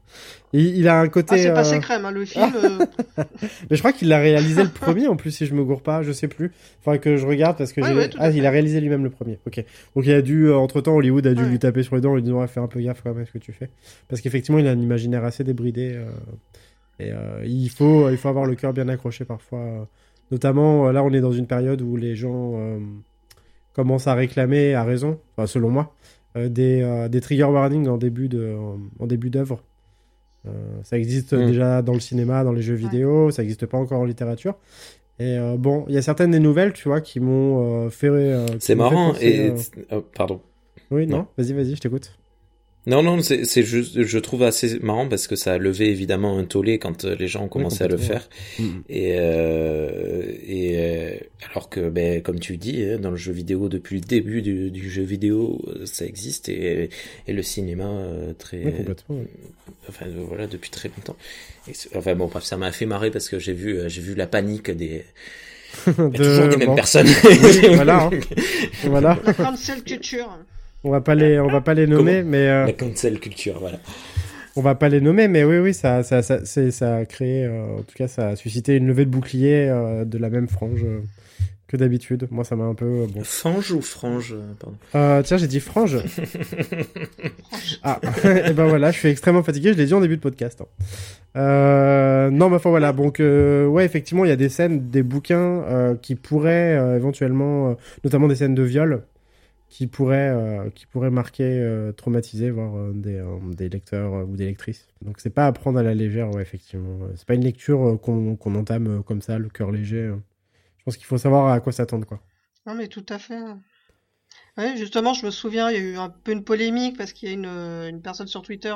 Il, il a un côté. Ah, c'est euh, passé crème, hein, le film. euh, Mais je crois qu'il a réalisé le premier en plus, si je me gourre pas, je sais plus. Faudrait que je regarde parce que Ouais, j'ai. ouais, ah, il a réalisé lui-même le premier. Ok. Donc il a dû, entre temps, Hollywood a dû Ouais. lui taper sur les dents en lui disant, ouais, fais un peu gaffe quand même à ce que tu fais. Parce qu'effectivement, il a un imaginaire assez débridé. euh, et euh, il faut, il faut avoir le cœur bien accroché parfois. Notamment, euh, là, on est dans une période où les gens euh, commencent à réclamer, à raison, enfin, selon moi, euh, des, euh, des trigger warnings en début de, en début d'œuvre. Euh, ça existe Mm. déjà dans le cinéma, dans les jeux vidéo, ça n'existe pas encore en littérature. Et euh, bon, il y a certaines des nouvelles, tu vois, qui m'ont euh, fait. euh, C'est fait marrant penser, et euh, oh, pardon. Oui, non, Non. vas-y, vas-y, je t'écoute. Non, non, c'est c'est juste, je trouve assez marrant parce que ça a levé évidemment un tollé quand euh, les gens ont commencé à le faire. Et, euh, et euh, alors que, ben, comme tu dis, hein, dans le jeu vidéo, depuis le début du, du jeu vidéo, euh, ça existe et, et le cinéma euh, très, Oui, complètement. enfin voilà, depuis très longtemps. Et enfin bon, bref, ça m'a fait marrer parce que j'ai vu, j'ai vu la panique des, De- toujours des mêmes bon, personnes. Oui, voilà, hein. Voilà, la cancel culture. On va pas les, on va pas les nommer, mais euh, La cancel culture, voilà. On va pas les nommer, mais oui, oui, ça, ça, ça, ça a créé, euh, en tout cas, ça a suscité une levée de bouclier euh, de la même frange euh, que d'habitude. Moi, ça m'a un peu euh, bon. Fange ou frange euh, Pardon. Euh, tiens, j'ai dit frange. ah, et ben voilà, je suis extrêmement fatigué. Je l'ai dit en début de podcast. hein. Euh, non, mais enfin voilà. Donc, euh, ouais, effectivement, il y a des scènes, des bouquins euh, qui pourraient euh, éventuellement, euh, notamment des scènes de viol, qui pourraient, euh, qui pourraient marquer, euh, traumatiser, voire euh, des, des lecteurs ou des lectrices. Donc, c'est pas à prendre à la légère, ouais, effectivement. C'est pas une lecture qu'on qu'on entame comme ça, le cœur léger. Je pense qu'il faut savoir à quoi s'attendre, quoi. Non, mais tout à fait. Oui, justement, je me souviens, il y a eu un peu une polémique parce qu'il y a une, une personne sur Twitter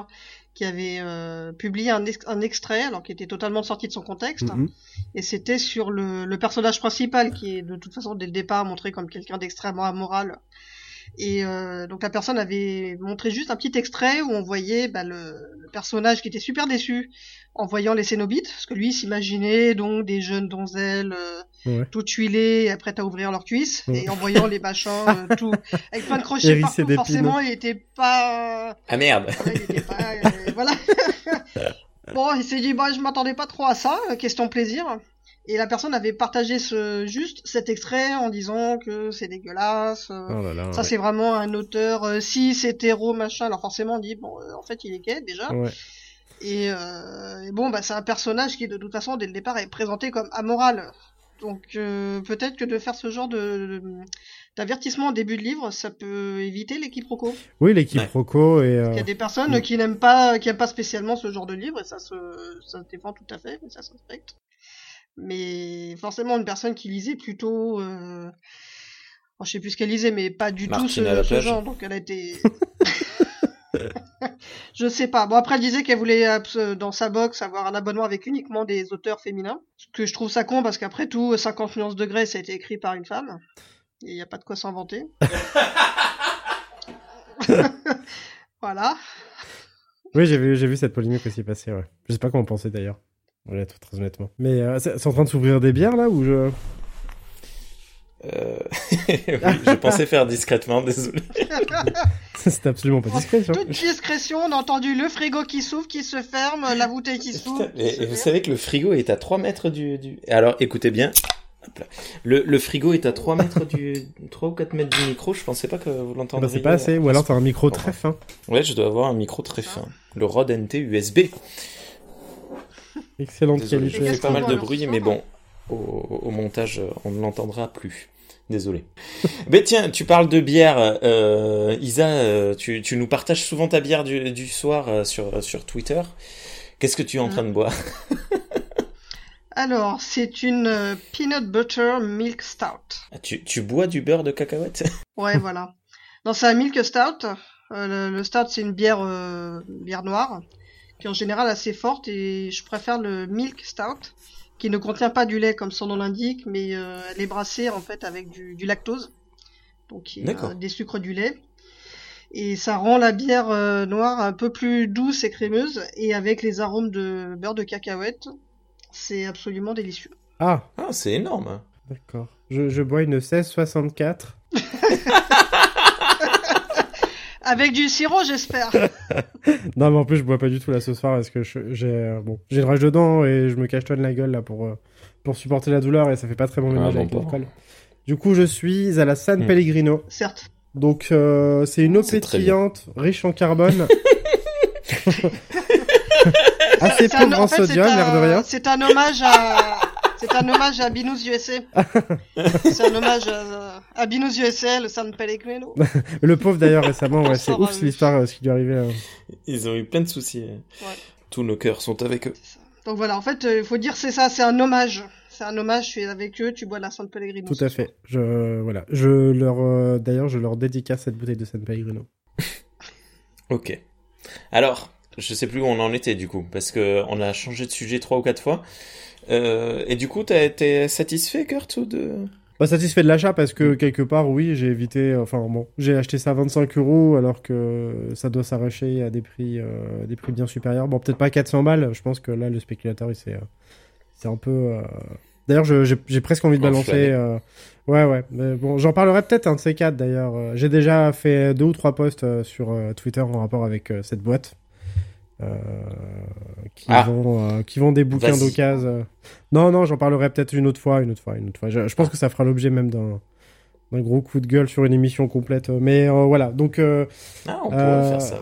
qui avait euh, publié un, ex- un extrait, alors qui était totalement sorti de son contexte, Mhm. et c'était sur le, le personnage principal qui est de toute façon dès le départ montré comme quelqu'un d'extrêmement amoral. Et euh, donc la personne avait montré juste un petit extrait où on voyait bah, le, le personnage qui était super déçu en voyant les Cénobites, parce que lui s'imaginait donc des jeunes donzelles euh, Ouais. toutes huilées et prêtes à ouvrir leurs cuisses, Ouais. et en voyant les machins euh, tout avec plein de crochets partout, forcément il était pas Ah merde Ouais, il était pas, euh, voilà. bon, il s'est dit, bah, je m'attendais pas trop à ça, euh, question plaisir. Et la personne avait partagé ce, juste cet extrait en disant que c'est dégueulasse. euh, Oh là là. ça, c'est vraiment un auteur euh, cis, hétéro, machin. Alors forcément, on dit, bon, euh, en fait, il est gay déjà. ouais. Et, euh, et bon, bah, c'est un personnage qui, de toute façon, dès le départ, est présenté comme amoral. Donc, euh, peut-être que de faire ce genre de d'avertissement au début de livre, ça peut éviter les quiproquos. Oui, les Ouais. quiproquos et. euh, Il y a des personnes qui n'aiment pas, qui aiment pas spécialement ce genre de livre, et ça se, ça se défend tout à fait, mais ça se respecte. Mais forcément, une personne qui lisait plutôt, euh... je sais plus ce qu'elle lisait, mais pas du Martine tout à la ce, genre, donc elle a été. je sais pas. Bon après, elle disait qu'elle voulait dans sa box avoir un abonnement avec uniquement des auteurs féminins, ce que je trouve ça con parce qu'après tout, 50 nuances degrés, ça a été écrit par une femme. Et il n'y a pas de quoi s'inventer. voilà. Oui, j'ai vu, j'ai vu cette polémique aussi passer, ouais. Je sais pas comment penser d'ailleurs. Ouais, tout très honnêtement. Mais euh, c'est c'est en train de s'ouvrir des bières là ou je. Euh, oui, je pensais faire discrètement, désolé. c'est absolument pas discret. Toute discrétion, on a entendu le frigo qui s'ouvre, qui se ferme, la bouteille qui s'ouvre. Et, vous savez que le frigo est à 3 mètres du... du... Alors, écoutez bien. Le, le frigo est à 3 mètres du... 3 ou 4 mètres du micro, je pensais pas que vous l'entendriez. c'est pas assez. Ou alors t'as un micro très fin. Ouais, je dois avoir un micro très fin. Le Rode NT USB. Excellente Désolé, je qualité. fais qu'est-ce pas mal de bruit, mais bon, au, au montage, on ne l'entendra plus. Désolé. mais tiens, tu parles de bière. Euh, Isa, euh, tu, tu nous partages souvent ta bière du, du soir euh, sur, sur Twitter. Qu'est-ce que tu es en train de boire Alors, c'est une peanut butter milk stout. Ah, tu, tu bois du beurre de cacahuète Ouais, voilà. Non, c'est un milk stout. Euh, le, le stout, c'est une bière, euh, bière noire, qui est en général assez forte, et je préfère le milk stout, qui ne contient pas du lait comme son nom l'indique, mais euh, elle est brassée en fait avec du, du lactose, donc il y a D'accord. des sucres du lait. Et ça rend la bière euh, noire un peu plus douce et crémeuse, et avec les arômes de beurre de cacahuète, c'est absolument délicieux. Ah, Ah, c'est énorme. d'accord. Je, je bois une 1664. Avec du sirop, j'espère. Non, mais en plus, je bois pas du tout là ce soir parce que j'ai euh, bon, j'ai une rage dedans et je me cachetonne la gueule là pour, euh, pour supporter la douleur et ça fait pas très bon ménage bon avec l'alcool. Du coup, je suis à la San Hmm. Pellegrino. Certes. Donc, euh, c'est une eau pétillante, riche en carbone. Assez pauvre en, en fait, c'est sodium, un- l'air de rien. C'est un hommage à. C'est un hommage à Binous USA. c'est un hommage à, à Binous USA, le San Pellegrino. Le pauvre d'ailleurs récemment, ouais, c'est ouf l'histoire, euh, ce qui lui est arrivé. euh. Ils ont eu plein de soucis. euh. Ouais. Tous nos cœurs sont avec eux. Donc voilà, en fait, il faut dire c'est ça, c'est un hommage. C'est un hommage, tu es avec eux, tu bois de la San Pellegrino. Tout à fait. Je voilà, je leur euh, d'ailleurs, je leur dédicace cette bouteille de San Pellegrino. Ok. Alors, je sais plus où on en était du coup, parce que on a changé de sujet trois ou quatre fois. Euh, et du coup, t'as été satisfait, Kurt, ou de... Pas satisfait de l'achat parce que quelque part, oui, j'ai évité. Enfin bon, j'ai acheté ça à 25 euros alors que ça doit s'arracher à des prix, euh, des prix bien supérieurs. Bon, peut-être pas 400 balles. Je pense que là, le spéculateur, il s'est, euh, c'est un peu. euh, D'ailleurs, j'ai presque envie de balancer. Euh, Ouais, ouais. Mais bon, j'en parlerai peut-être un de ces quatre d'ailleurs. Euh, J'ai déjà fait deux ou trois posts euh, sur euh, Twitter en rapport avec euh, cette boîte. Euh, qui Ah. vend, euh, qui vend des bouquins d'occasion. Non, non, j'en parlerai peut-être une autre fois, une autre fois, une autre fois. Je, je pense que ça fera l'objet même d'un gros coup de gueule sur une émission complète. Mais euh, voilà, donc. Ah, on pourrait euh, faire ça.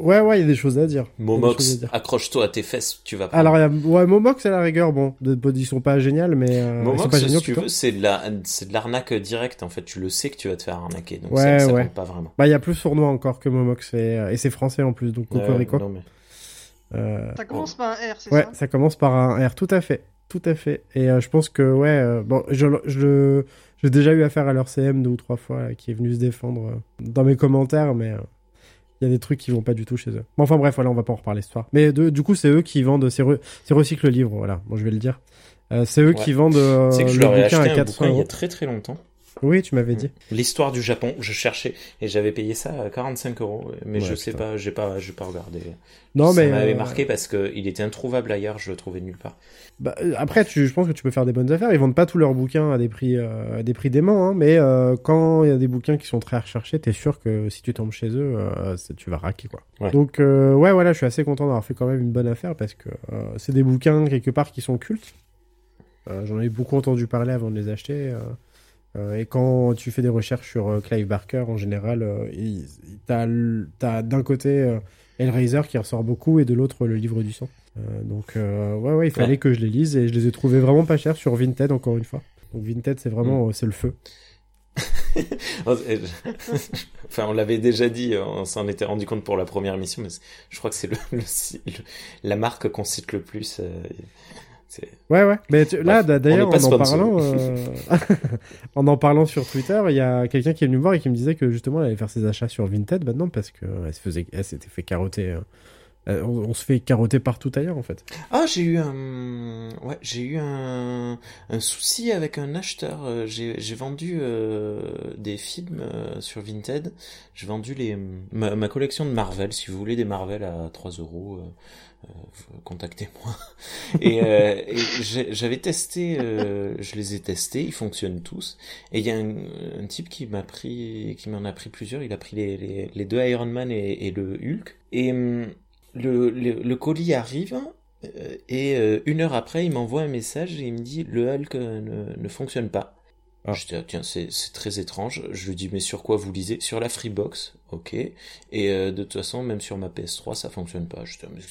Ouais. Ouais, ouais, il y a des choses à dire. Momox, accroche-toi à tes fesses, tu vas prendre. Alors, il y a, ouais, Momox à la rigueur, bon, ils sont pas géniaux, mais euh, ils sont Momox, pas géniaux si tu plutôt. veux, c'est de la, c'est de l'arnaque directe, en fait. Tu le sais que tu vas te faire arnaquer. Donc Ouais, ça, ça ouais. compte pas vraiment. Bah, il y a plus sournois encore que Momox et, euh, et c'est français en plus, donc Cocorico. Euh, mais- Euh, Ça commence par un R, c'est Ouais, ça? ça commence par un R, tout à fait, tout à fait. Et euh, je pense que ouais, euh, bon, je, je, j'ai déjà eu affaire à leur CM deux ou trois fois, là, qui est venu se défendre euh, dans mes commentaires, mais euh, il y a des trucs qui vont pas du tout chez eux. Bon, enfin bref, voilà, on va pas en reparler ce soir. Mais de- du coup, c'est eux qui vendent, c'est, re, c'est recycle le livre, voilà. Bon, je vais le dire. Euh, c'est eux Ouais. qui vendent euh, que je le bouquin acheté à un 400 bouquin il y a très très longtemps. Oui, tu m'avais dit. L'histoire du Japon, je cherchais et j'avais payé ça à 45 euros, mais Ouais, je sais putain. pas, j'ai pas, j'ai pas regardé. Non, ça mais m'avait euh, marqué parce que il était introuvable ailleurs, je le trouvais nulle part. Bah, euh, après, tu, je pense que tu peux faire des bonnes affaires. Ils vendent pas tous leurs bouquins à des prix, euh, à des prix déments, hein, mais euh, quand il y a des bouquins qui sont très recherchés, t'es sûr que si tu tombes chez eux, tu vas raquer quoi. Ouais. Donc ouais, voilà, je suis assez content d'avoir fait quand même une bonne affaire parce que c'est des bouquins quelque part qui sont cultes. J'en ai beaucoup entendu parler avant de les acheter. Euh, et quand tu fais des recherches sur euh, Clive Barker, en général, euh, t'as d'un côté Hellraiser qui ressort beaucoup et de l'autre le livre du sang. Donc ouais, ouais, il fallait Ouais. que je les lise et je les ai trouvés vraiment pas chers sur Vinted encore une fois. Donc Vinted, c'est vraiment Mm. c'est le feu. enfin, on l'avait déjà dit, on s'en était rendu compte pour la première émission, mais je crois que c'est le, le- le- la marque qu'on cite le plus. euh, Ouais, ouais. Mais tu- là, d'ailleurs, en en parlant, euh, en en parlant sur Twitter, il y a quelqu'un qui est venu me voir et qui me disait que justement, elle allait faire ses achats sur Vinted maintenant parce que euh, elle se faisait, elle s'était fait carotter. euh, on, on se fait carotter partout ailleurs en fait. Ah, j'ai eu un, ouais, j'ai eu un, un souci avec un acheteur. J'ai, vendu euh, des films euh, sur Vinted. J'ai vendu les, ma, ma collection de Marvel. Si vous voulez des Marvel à 3 euros, contactez-moi. Et, euh, j'avais testé, euh, je les ai testés, ils fonctionnent tous. Et il y a un, type qui m'a pris, qui m'en a pris plusieurs. Il a pris les, les, deux Iron Man et, le Hulk. Et hum, le, le, le colis arrive. euh, Et une heure après, il m'envoie un message et il me dit le Hulk ne, ne fonctionne pas. Ah. Je dis ah, tiens c'est c'est très étrange. Je lui dis mais sur quoi vous lisez? Sur la Freebox, ok. Et euh, de toute façon même sur ma PS3 ça fonctionne pas. Je dis ah, mais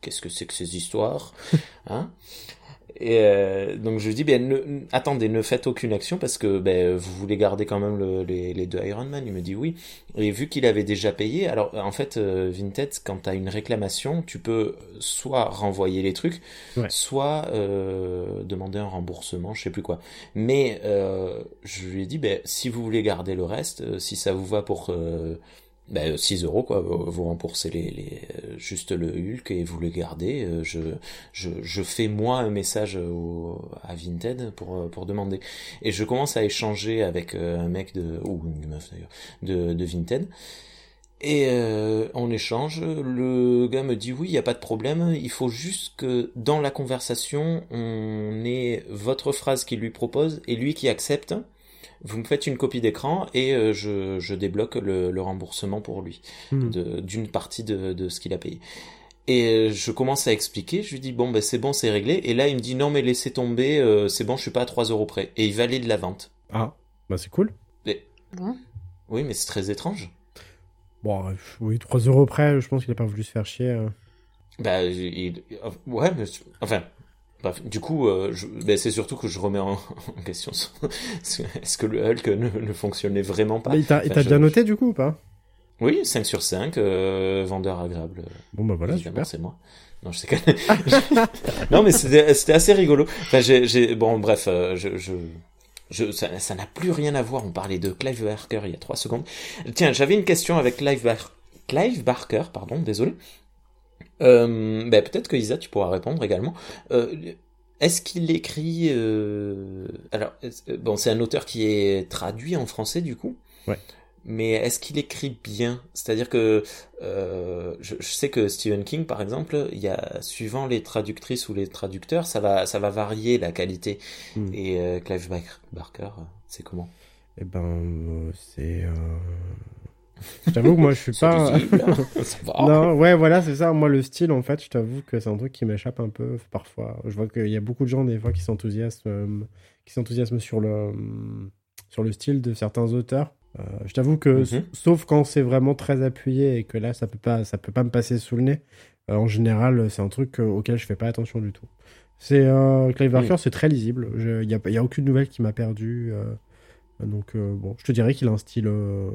qu'est-ce que c'est que ces histoires? Hein? Et euh, donc je lui dis, ben, ne- attendez, ne faites aucune action parce que ben, vous voulez garder quand même le- les, les deux Iron Man. Il me dit oui. Et vu qu'il avait déjà payé, alors en fait, euh, Vinted, quand tu as une réclamation, tu peux soit renvoyer les trucs, Ouais. soit euh, demander un remboursement, je sais plus quoi. Mais euh, je lui ai dit, ben, si vous voulez garder le reste, euh, si ça vous va pour euh, ben, 6 euros, quoi, vous remboursez les, les, euh, juste le Hulk et vous le gardez. euh, je, je, je fais moi un message au, à Vinted pour, euh, pour demander. Et je commence à échanger avec un mec de, ou une meuf d'ailleurs, de, de Vinted. Et euh, on échange, le gars me dit oui, il n'y a pas de problème, il faut juste que dans la conversation, on ait votre phrase qu'il lui propose et lui qui accepte. Vous me faites une copie d'écran et euh, je, je débloque le, le remboursement pour lui Hmm. d'une partie de, de ce qu'il a payé. Et euh, je commence à expliquer, je lui dis bon ben c'est bon, c'est réglé. Et là il me dit non mais laissez tomber, euh, c'est bon, je suis pas à 3 euros près. Et il valide la vente. Ah, bah c'est cool. Bon. Oui mais c'est très étrange. Bon, oui, 3 euros près, je pense qu'il a pas voulu se faire chier. euh. Bah, il- ouais, mais, enfin, bref, du coup, euh, ben, c'est surtout que je remets en, en question est-ce que le Hulk ne, ne fonctionnait vraiment pas? Mais il t'a il Enfin, bien noté du coup ou pas? Oui, 5 sur 5, euh, vendeur agréable. Bon bah voilà, super. c'est moi. Non, je sais que... non, mais c'était assez rigolo. Enfin, j'ai, bon, bref, euh, je, je, je, ça, ça n'a plus rien à voir. On parlait de Clive Barker il y a trois secondes. Tiens, j'avais une question avec Clive, Bar- Clive Barker, pardon, désolé. Euh, ben, peut-être que Isa, tu pourras répondre également. Euh, est-ce qu'il écrit euh, Alors, est-ce- bon, c'est un auteur qui est traduit en français du coup. Ouais. Mais est-ce qu'il écrit bien? C'est-à-dire que euh, je, je sais que Stephen King, par exemple, il y a suivant les traductrices ou les traducteurs, ça va, ça va varier la qualité. Hmm. Et euh, Clive Bar- Barker, c'est comment? Eh ben, euh, c'est. Je t'avoue que moi, je suis pas. va. Non, ouais, voilà, c'est ça. Moi, le style, en fait, je t'avoue que c'est un truc qui m'échappe un peu parfois. Je vois qu'il y a beaucoup de gens, des fois, qui s'enthousiasment, euh, qui s'enthousiasment sur le, euh, sur le style de certains auteurs. Euh, je t'avoue que, Mhm. sauf quand c'est vraiment très appuyé et que là, ça peut pas, ça peut pas me passer sous le nez. euh, en général, c'est un truc auquel je fais pas attention du tout. C'est euh, Clive Barker, c'est très lisible. Il y a, y a aucune nouvelle qui m'a perdu. euh, donc euh, bon, je te dirais qu'il a un style euh,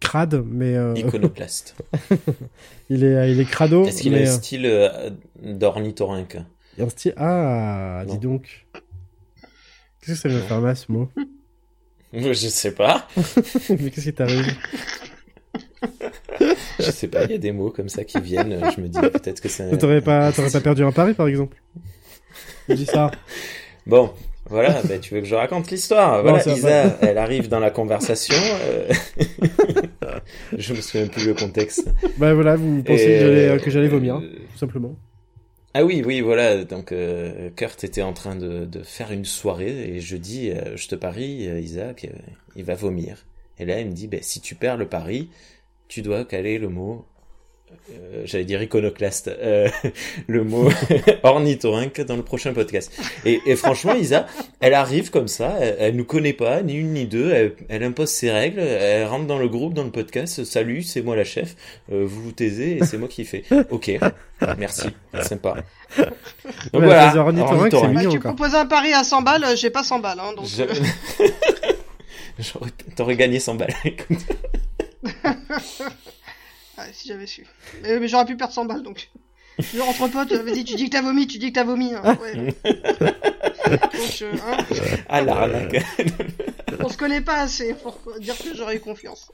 crade, mais euh, Iconoclaste. il est, il est crado. Est-ce qu'il a un style d'ornithorynque? il y a un style. Ah, dis donc. Qu'est-ce que ça vient faire mal ce mot? Je sais pas. Mais qu'est-ce qui t'arrive? Je sais pas, il y a des mots comme ça qui viennent. Je me dis peut-être que c'est. T'aurais pas, t'aurais pas perdu un pari par exemple Je dis ça. Bon, voilà, bah, tu veux que je raconte l'histoire Non, Voilà, va Isa, elle arrive dans la conversation. euh, je me souviens plus le contexte. Bah voilà, vous pensez Et, que j'allais, euh, vomir, euh, tout simplement. Ah oui, oui, voilà. Donc euh, Kurt était en train de, de faire une soirée et je dis, euh, je te parie, euh, Isaac, euh, il va vomir. Et là, il me dit, ben, si tu perds le pari, tu dois caler le mot. Euh, J'allais dire iconoclaste, euh, le mot ornithorynque dans le prochain podcast. Et, et franchement, Isa, elle arrive comme ça, elle, elle nous connaît pas, ni une ni deux, elle, elle impose ses règles, elle rentre dans le groupe, dans le podcast, salut, c'est moi la chef, euh, vous vous taisez et c'est moi qui fais. Ok, merci, sympa. Donc Ouais, voilà, ornithorynque. Bah, mignon, tu proposais un pari à 100 balles, j'ai pas 100 balles. Hein, donc, Je- J'aurais- T'aurais gagné 100 balles. Ouais, si j'avais su. Mais, mais j'aurais pu perdre 100 balles donc. Genre entre potes, euh, vas-y, tu dis que t'as vomi, tu dis que t'as vomi. Hein, ouais. donc, euh, hein, Ah on se connaît pas assez pour dire que j'aurais eu confiance.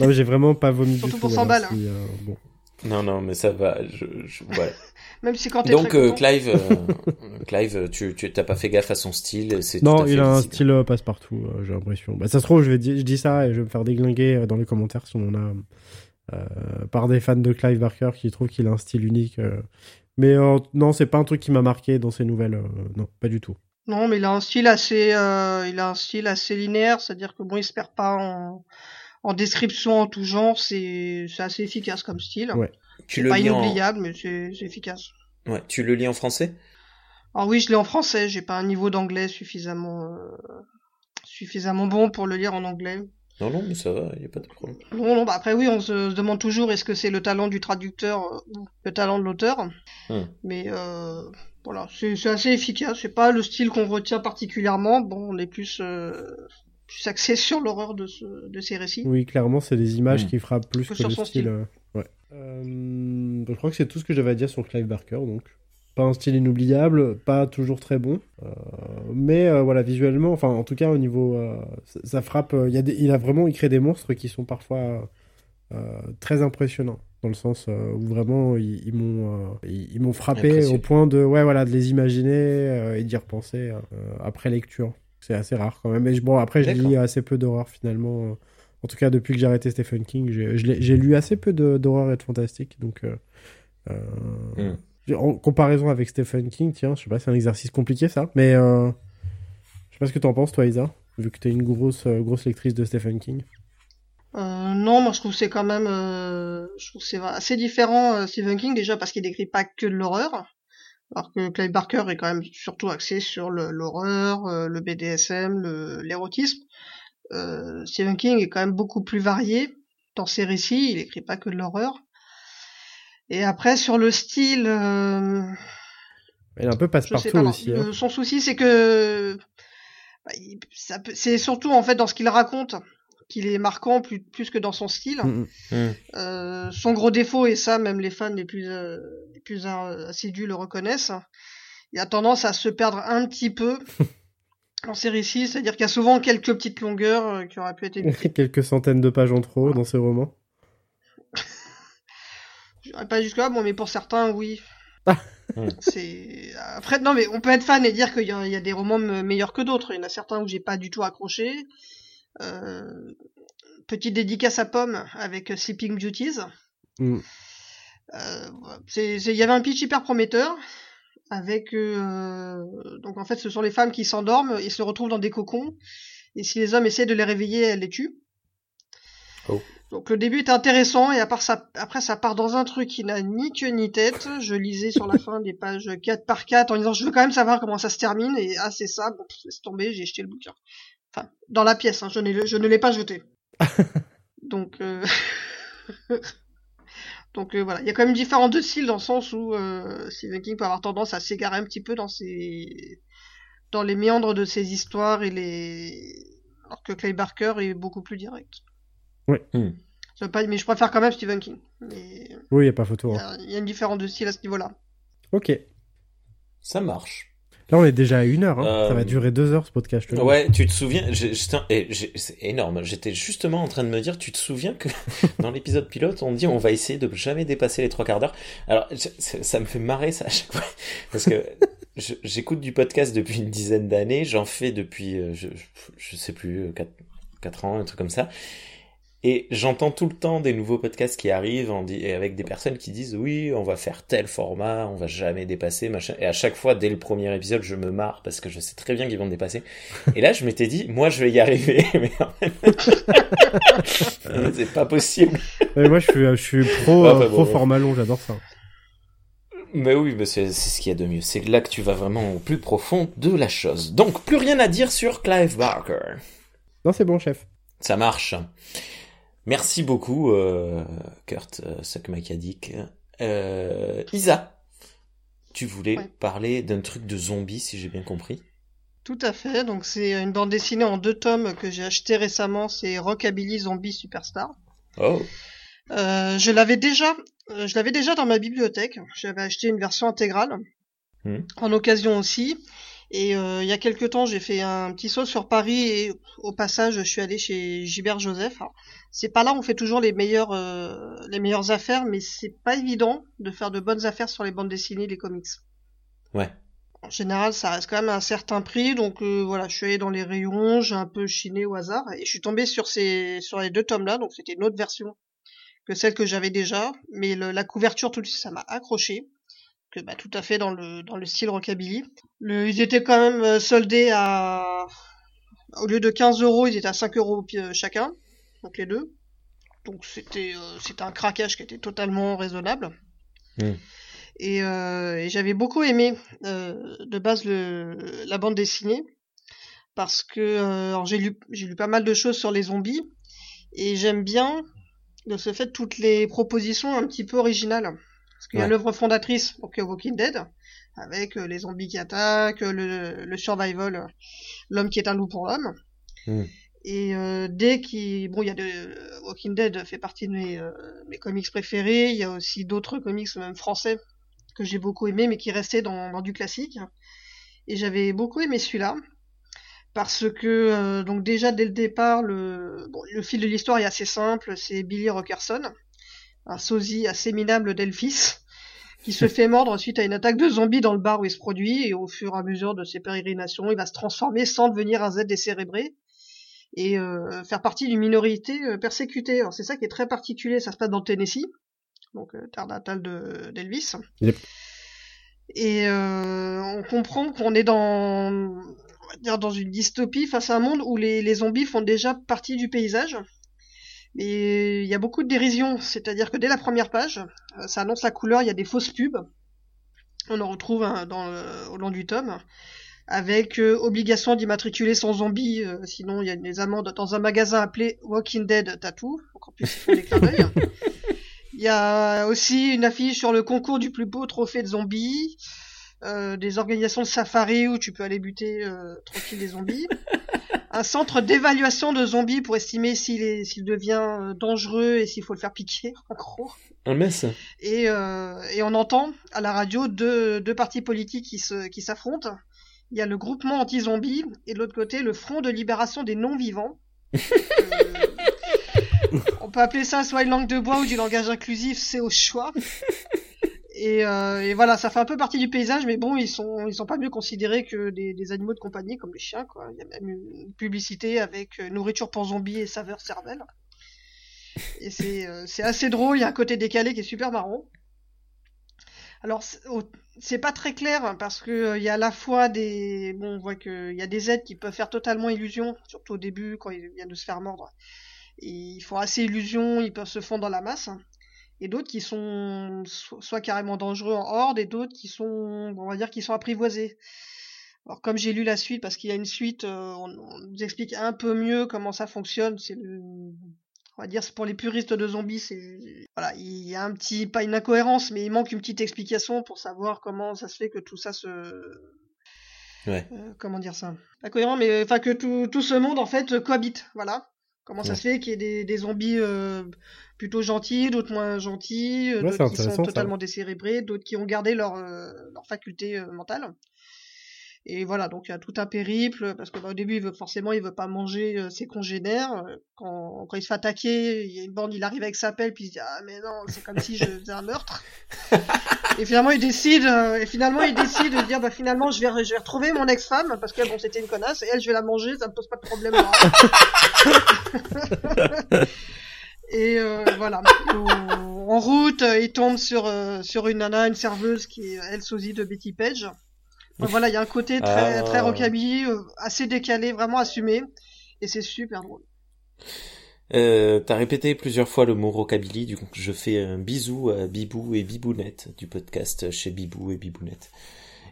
Non, mais j'ai vraiment pas vomi Surtout du pour tout. 100 voilà, balles, si, euh, bon. Non, non, mais ça va. Je. Même si quand Donc, euh, Clive, euh, Clive, tu, tu t'as pas fait gaffe à son style. C'est tout Non, à fait il a un visible. style euh, passe-partout, euh, j'ai l'impression. Bah, ça se trouve, je, vais di- je dis ça et je vais me faire déglinguer dans les commentaires si on en a par des fans de Clive Barker qui trouvent qu'il a un style unique. euh. Mais euh, non, c'est pas un truc qui m'a marqué dans ses nouvelles. euh, non, pas du tout. Non, mais il a un style assez, euh, il a un style assez linéaire, c'est-à-dire que bon, il se perd pas en, en description en tout genre, c'est, c'est assez efficace comme style. Ouais. Tu C'est le pas lis en... inoubliable, mais c'est, c'est efficace. ouais, tu le lis en français? Alors oui, je l'ai en français, j'ai pas un niveau d'anglais suffisamment, euh, suffisamment bon pour le lire en anglais. Non, non, mais ça va, y a pas de problème. Non, non, bah après oui, on se, demande toujours est-ce que c'est le talent du traducteur euh, ou le talent de l'auteur? Hmm. Mais euh, voilà, c'est, assez efficace. C'est pas le style qu'on retient particulièrement. Bon, on est plus, euh, plus axé sur l'horreur de, ce, de ces récits. Oui, clairement, c'est des images Mm. qui frappent plus Que que, sur le son style. style. euh, ouais. Euh, je crois que c'est tout ce que j'avais à dire sur Clive Barker, donc. Pas un style inoubliable, pas toujours très bon, euh, mais euh, voilà visuellement, enfin en tout cas au niveau, euh, ça, ça frappe. Il y a des- il a vraiment il crée des monstres qui sont parfois très impressionnants dans le sens où vraiment ils, ils m'ont ils, ils m'ont frappé au point de ouais voilà de les imaginer et d'y repenser après lecture. C'est assez rare quand même. Mais je- bon après je lis assez peu d'horreur finalement. en tout cas, depuis que j'ai arrêté Stephen King, j'ai lu assez peu d'horreur et de fantastique. Donc, euh, euh, Mm. En comparaison avec Stephen King, tiens, je sais pas, c'est un exercice compliqué ça. Mais euh, je sais pas ce que t'en penses, toi, Isa, vu que t'es une grosse, euh, grosse lectrice de Stephen King. Euh, non, moi je trouve c'est quand même, je trouve c'est assez différent Stephen King déjà parce qu'il décrit pas que de l'horreur, alors que Clive Barker est quand même surtout axé sur l'horreur, le BDSM, l'érotisme. Stephen King est quand même beaucoup plus varié dans ses récits, il écrit pas que de l'horreur. Et après sur le style, euh, Elle est un peu passe-partout aussi. Hein. son souci, c'est que bah, il- ça peut- c'est surtout en fait dans ce qu'il raconte qu'il est marquant plus, plus que dans son style. Mm, mm. Hmm. Euh, son gros défaut, et ça même les fans les plus, euh, les plus assidus le reconnaissent, il a tendance à se perdre un petit peu dans ses récits, c'est-à-dire qu'il y a souvent quelques petites longueurs euh, qui auraient pu être évitées. Quelques centaines de pages en trop dans ses romans. Dirais pas jusque-là, bon, mais pour certains, oui. Hmm. C'est après non mais on peut être fan et dire qu'il y, a- il y a des romans me- meilleurs que d'autres. Il y en a certains où j'ai pas du tout accroché. Euh, Petite dédicace à Pomme avec Sleeping Beauties. Mm. Euh, il y avait un pitch hyper prometteur avec euh, donc en fait ce sont les femmes qui s'endorment et se retrouvent dans des cocons et si les hommes essaient de les réveiller elles les tuent Oh. Donc le début est intéressant et à part ça, après ça part dans un truc qui n'a ni queue ni tête. Je lisais sur la fin des pages 4 par 4 en disant je veux quand même savoir comment ça se termine et ah c'est ça, bon laisse tomber, j'ai jeté le bouquin. Enfin dans la pièce, hein, je, n'ai- je ne l'ai pas jeté. Donc euh... donc euh, voilà, il y a quand même différents de styles dans le sens où euh, Stephen King peut avoir tendance à s'égarer un petit peu dans ses dans les méandres de ses histoires et les alors que Clay Barker est beaucoup plus direct. Hmm. Ça veut pas, mais je préfère quand même Stephen King. Mais Oui, y a pas photo. il y hein. a- il y, a une différence de style à ce niveau-là. Ok. Ça marche. Là, on est déjà à une heure. hein. Euh, Ça va durer deux heures ce podcast. je te. Ouais, tu te souviens, j'ai- c'est énorme. J'étais justement en train de me dire, tu te souviens que dans l'épisode pilote, on dit on va essayer de jamais dépasser les trois quarts d'heure. Alors, ça ça me fait marrer ça à chaque fois parce que j'écoute du podcast depuis une dizaine d'années, j'en fais depuis, euh, je, je sais plus, euh, quatre, quatre ans, un truc comme ça. Et j'entends tout le temps des nouveaux podcasts qui arrivent en dit, et avec des personnes qui disent oui, on va faire tel format, on va jamais dépasser, machin. Et à chaque fois, dès le premier épisode, je me marre parce que je sais très bien qu'ils vont me dépasser. Et là, je m'étais dit, moi, je vais y arriver, mais c'est pas possible. Ouais, moi, je suis, je suis pro, Ouais, euh, enfin, pro bon. format long, j'adore ça. Mais oui, mais c'est c'est ce qu'il y a de mieux. C'est là que tu vas vraiment au plus profond de la chose. Donc, plus rien à dire sur Clive Barker. Non, c'est bon, chef. Ça marche. Merci beaucoup, euh, Kurt euh. Euh, Isa, tu voulais Ouais. parler d'un truc de zombie, si j'ai bien compris. Tout à fait. Donc c'est une bande dessinée en deux tomes que j'ai acheté récemment. C'est Rockabilly Zombie Superstar. Oh, Euh, je l'avais déjà, je l'avais déjà dans ma bibliothèque. J'avais acheté une version intégrale Mhm. en occasion aussi. Et euh, il y a quelque temps, j'ai fait un petit saut sur Paris et au passage, je suis allé chez Gilbert Joseph. C'est pas là où on fait toujours les meilleures, euh, les meilleures affaires, mais c'est pas évident de faire de bonnes affaires sur les bandes dessinées, les comics. ouais. En général, ça reste quand même à un certain prix, donc euh, voilà, je suis allé dans les rayons, j'ai un peu chiné au hasard, et je suis tombé sur ces, sur les deux tomes-là, donc c'était une autre version que celle que j'avais déjà, mais le- la couverture, tout de suite, ça m'a accroché, que bah, tout à fait dans le, dans le style rockabilly. Le, ils étaient quand même euh, soldés à, au lieu de 15 euros, ils étaient à 5 euros euh, chacun, donc les deux. Donc c'était, euh, c'était un craquage qui était totalement raisonnable. Mm. Et, euh, et j'avais beaucoup aimé euh, de base le, la bande dessinée parce que euh, j'ai lu j'ai lu pas mal de choses sur les zombies et j'aime bien de ce fait toutes les propositions un petit peu originales parce qu'il y a l'œuvre fondatrice donc euh, Walking Dead avec euh, les zombies qui attaquent le, le survival euh, l'homme qui est un loup pour l'homme. Mm. et euh, dès qu'il bon il y a de Walking Dead fait partie de mes, euh, mes comics préférés. Il y a aussi d'autres comics même français que j'ai beaucoup aimé mais qui restait dans, dans du classique. Et j'avais beaucoup aimé celui-là. Parce que euh, donc déjà dès le départ le bon, le fil de l'histoire est assez simple. C'est Billy Rockerson un sosie assez minable d'Elphis qui se fait mordre suite à une attaque de zombies dans le bar où il se produit et au fur et à mesure de ses pérégrinations il va se transformer sans devenir un Z décérébré et euh, faire partie d'une minorité euh, persécutée alors c'est ça qui est très particulier ça se passe dans le Tennessee donc euh, terre natale de d'Elvis Yep. et euh, on comprend qu'on est dans, on va dire dans une dystopie face à un monde où les, les zombies font déjà partie du paysage. Mais il y a beaucoup de dérision, c'est-à-dire que dès la première page, euh, ça annonce la couleur, il y a des fausses pubs. On en retrouve hein, dans le- au long du tome, avec euh, obligation d'immatriculer son zombie, euh, sinon il y a des amendes dans un magasin appelé Walking Dead Tattoo. Donc en plus, des clins d'œil. Il y a aussi une affiche sur le concours du plus beau trophée de zombies, euh, des organisations de safari où tu peux aller buter euh, tranquille des zombies, un centre d'évaluation de zombies pour estimer s'il est s'il devient euh, dangereux et s'il faut le faire piquer en gros. Un mess. Et, euh, et on entend à la radio deux, deux partis politiques qui se qui s'affrontent. Il y a le groupement anti-zombie et de l'autre côté le Front de libération des non-vivants. On peut appeler ça soit une langue de bois ou du langage inclusif, c'est au choix. Et, euh, et voilà, ça fait un peu partie du paysage, mais bon, ils sont ils sont pas mieux considérés que des, des animaux de compagnie comme les chiens, quoi. Il y a même une publicité avec euh, nourriture pour zombies et saveur cervelle. Et c'est euh, assez drôle, il y a un côté décalé qui est super marrant. Alors c'est- pas très clair parce que euh, il y a à la fois des bon on voit que il y a des aides qui peuvent faire totalement illusion, surtout au début quand il vient de se faire mordre. ils font assez illusion, ils peuvent se fondre dans la masse. Et d'autres qui sont so- soit carrément dangereux en horde, et d'autres qui sont, on va dire, qui sont apprivoisés. Alors comme j'ai lu la suite, parce qu'il y a une suite, euh, on, on nous explique un peu mieux comment ça fonctionne. C'est le, on va dire, c'est pour les puristes de zombies, c'est voilà, il y a un petit, pas une incohérence, mais il manque une petite explication pour savoir comment ça se fait que tout ça se, Ouais. euh, comment dire ça? Pas cohérent, mais enfin que tout, tout ce monde en fait cohabite, voilà. Comment ça se fait qu'il y ait des, des zombies euh, plutôt gentils, d'autres moins gentils, euh, Ouais, d'autres qui sont ça. totalement décérébrés, d'autres qui ont gardé leur, euh, leur faculté mentale. Et voilà, donc il y a tout un périple, parce que bah, début, il veut forcément, il veut pas manger euh, ses congénères. Quand, quand il se fait attaquer, il y a une bande, il arrive avec sa pelle, puis il se dit ah mais non, c'est comme si je faisais un meurtre. et finalement, il décide, euh, et finalement, il décide de dire bah finalement, je vais, je vais retrouver mon ex-femme, parce que bon, c'était une connasse, et elle, je vais la manger, ça me pose pas de problème. Et euh, voilà. En route, euh, il tombe sur sur une nana, une serveuse qui est elle sosie de Betty Page. Donc voilà, il y a un côté très Ah. très rockabilly, assez décalé, vraiment assumé, et c'est super drôle. Euh, T'as répété plusieurs fois le mot rockabilly, du coup je fais un bisou à Bibou et Bibounette du podcast chez Bibou et Bibounette.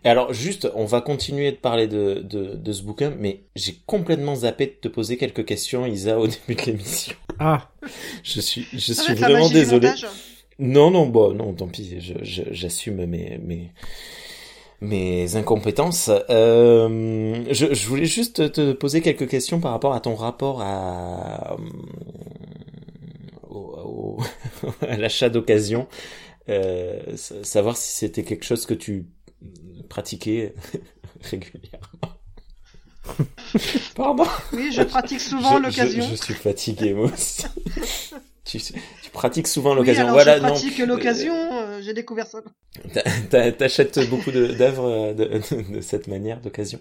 Et alors juste, on va continuer de parler de, de, de ce bouquin, mais j'ai complètement zappé de te poser quelques questions, Isa, au début de l'émission. Ah, Je suis, je suis vraiment désolé. Non, non, bon, non, tant pis, je, je- j'assume mes, mes, mes incompétences. Euh, je, je voulais juste te poser quelques questions par rapport à ton rapport à, euh, au, au- à l'achat d'occasion. Euh, sa- savoir si c'était quelque chose que tu pratiquais régulièrement. Pardon? Oui, je pratique souvent l'occasion. Je, je suis fatigué, moi aussi. tu, tu pratiques souvent Oui, l'occasion. alors voilà, je pratique l'occasion, j'ai découvert ça. T'a- t'a- T'achètes beaucoup d'œuvres euh, de, de, de cette manière, d'occasion?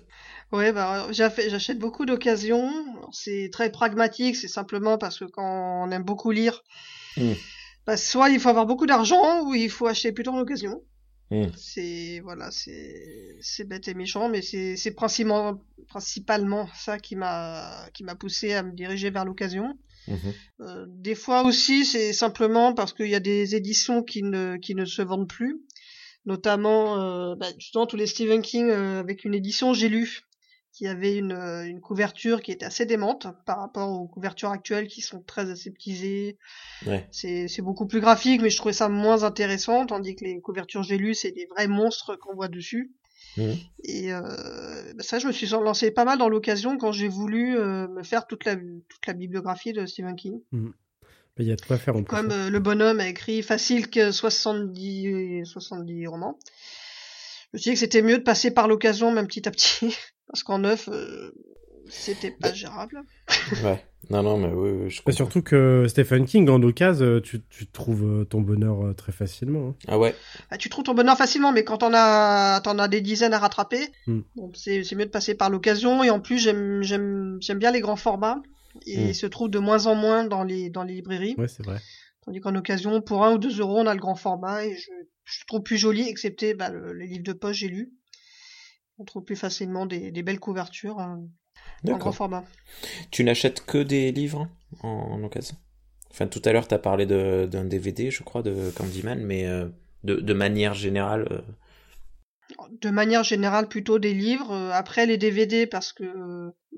Ouais, bah, j'achète beaucoup d'occasions. C'est très pragmatique, c'est simplement parce que quand on aime beaucoup lire, Mm. bah, soit il faut avoir beaucoup d'argent, ou il faut acheter plutôt en occasion. Mm. C'est, voilà, c'est, bête et méchant, mais c'est, c'est principalement, principalement ça qui m'a, qui m'a poussé à me diriger vers l'occasion. Mhm. Euh, des fois aussi, c'est simplement parce qu'il y a des éditions qui ne, qui ne se vendent plus. Notamment, euh, bah, justement, tous les Stephen King euh, avec une édition, j'ai lu, qui avait une, euh, une couverture qui était assez démente par rapport aux couvertures actuelles qui sont très aseptisées. Ouais. C'est, c'est beaucoup plus graphique, mais je trouvais ça moins intéressant, tandis que les couvertures j'ai lues, c'est des vrais monstres qu'on voit dessus. Mhm. Et euh, ça, je me suis lancé pas mal dans l'occasion quand j'ai voulu euh, me faire toute la, toute la bibliographie de Stephen King. il y a de quoi faire en plus. Comme hein. euh, le bonhomme a écrit facile que 70, 70 romans. Je me suis dit que c'était mieux de passer par l'occasion, même petit à petit, parce qu'en neuf, c'était pas gérable. Ouais. Non, non, mais oui, oui, je Bah, comprends. surtout que Stephen King, en occasion, tu, tu trouves euh, ton bonheur euh, très facilement. hein. Ah ouais. Bah, tu trouves ton bonheur facilement, mais quand t'en as, t'en as des dizaines à rattraper, bon, c'est, c'est mieux de passer par l'occasion. Et en plus, j'aime, j'aime, j'aime bien les grands formats. Et Hmm. ils se trouvent de moins en moins dans les, dans les librairies. Ouais, c'est vrai. Tandis qu'en occasion, pour un ou deux euros, on a le grand format et je, je trouve plus joli, excepté bah, le- les livres de poche, j'ai lu. On trouve plus facilement des, des belles couvertures hein, en grand format. Tu n'achètes que des livres en, en occasion? Enfin, tout à l'heure, t'as parlé de- d'un DVD, je crois, de Candyman, mais euh, de, de manière générale. euh, De manière générale, plutôt des livres. Euh, Après les DVD, parce que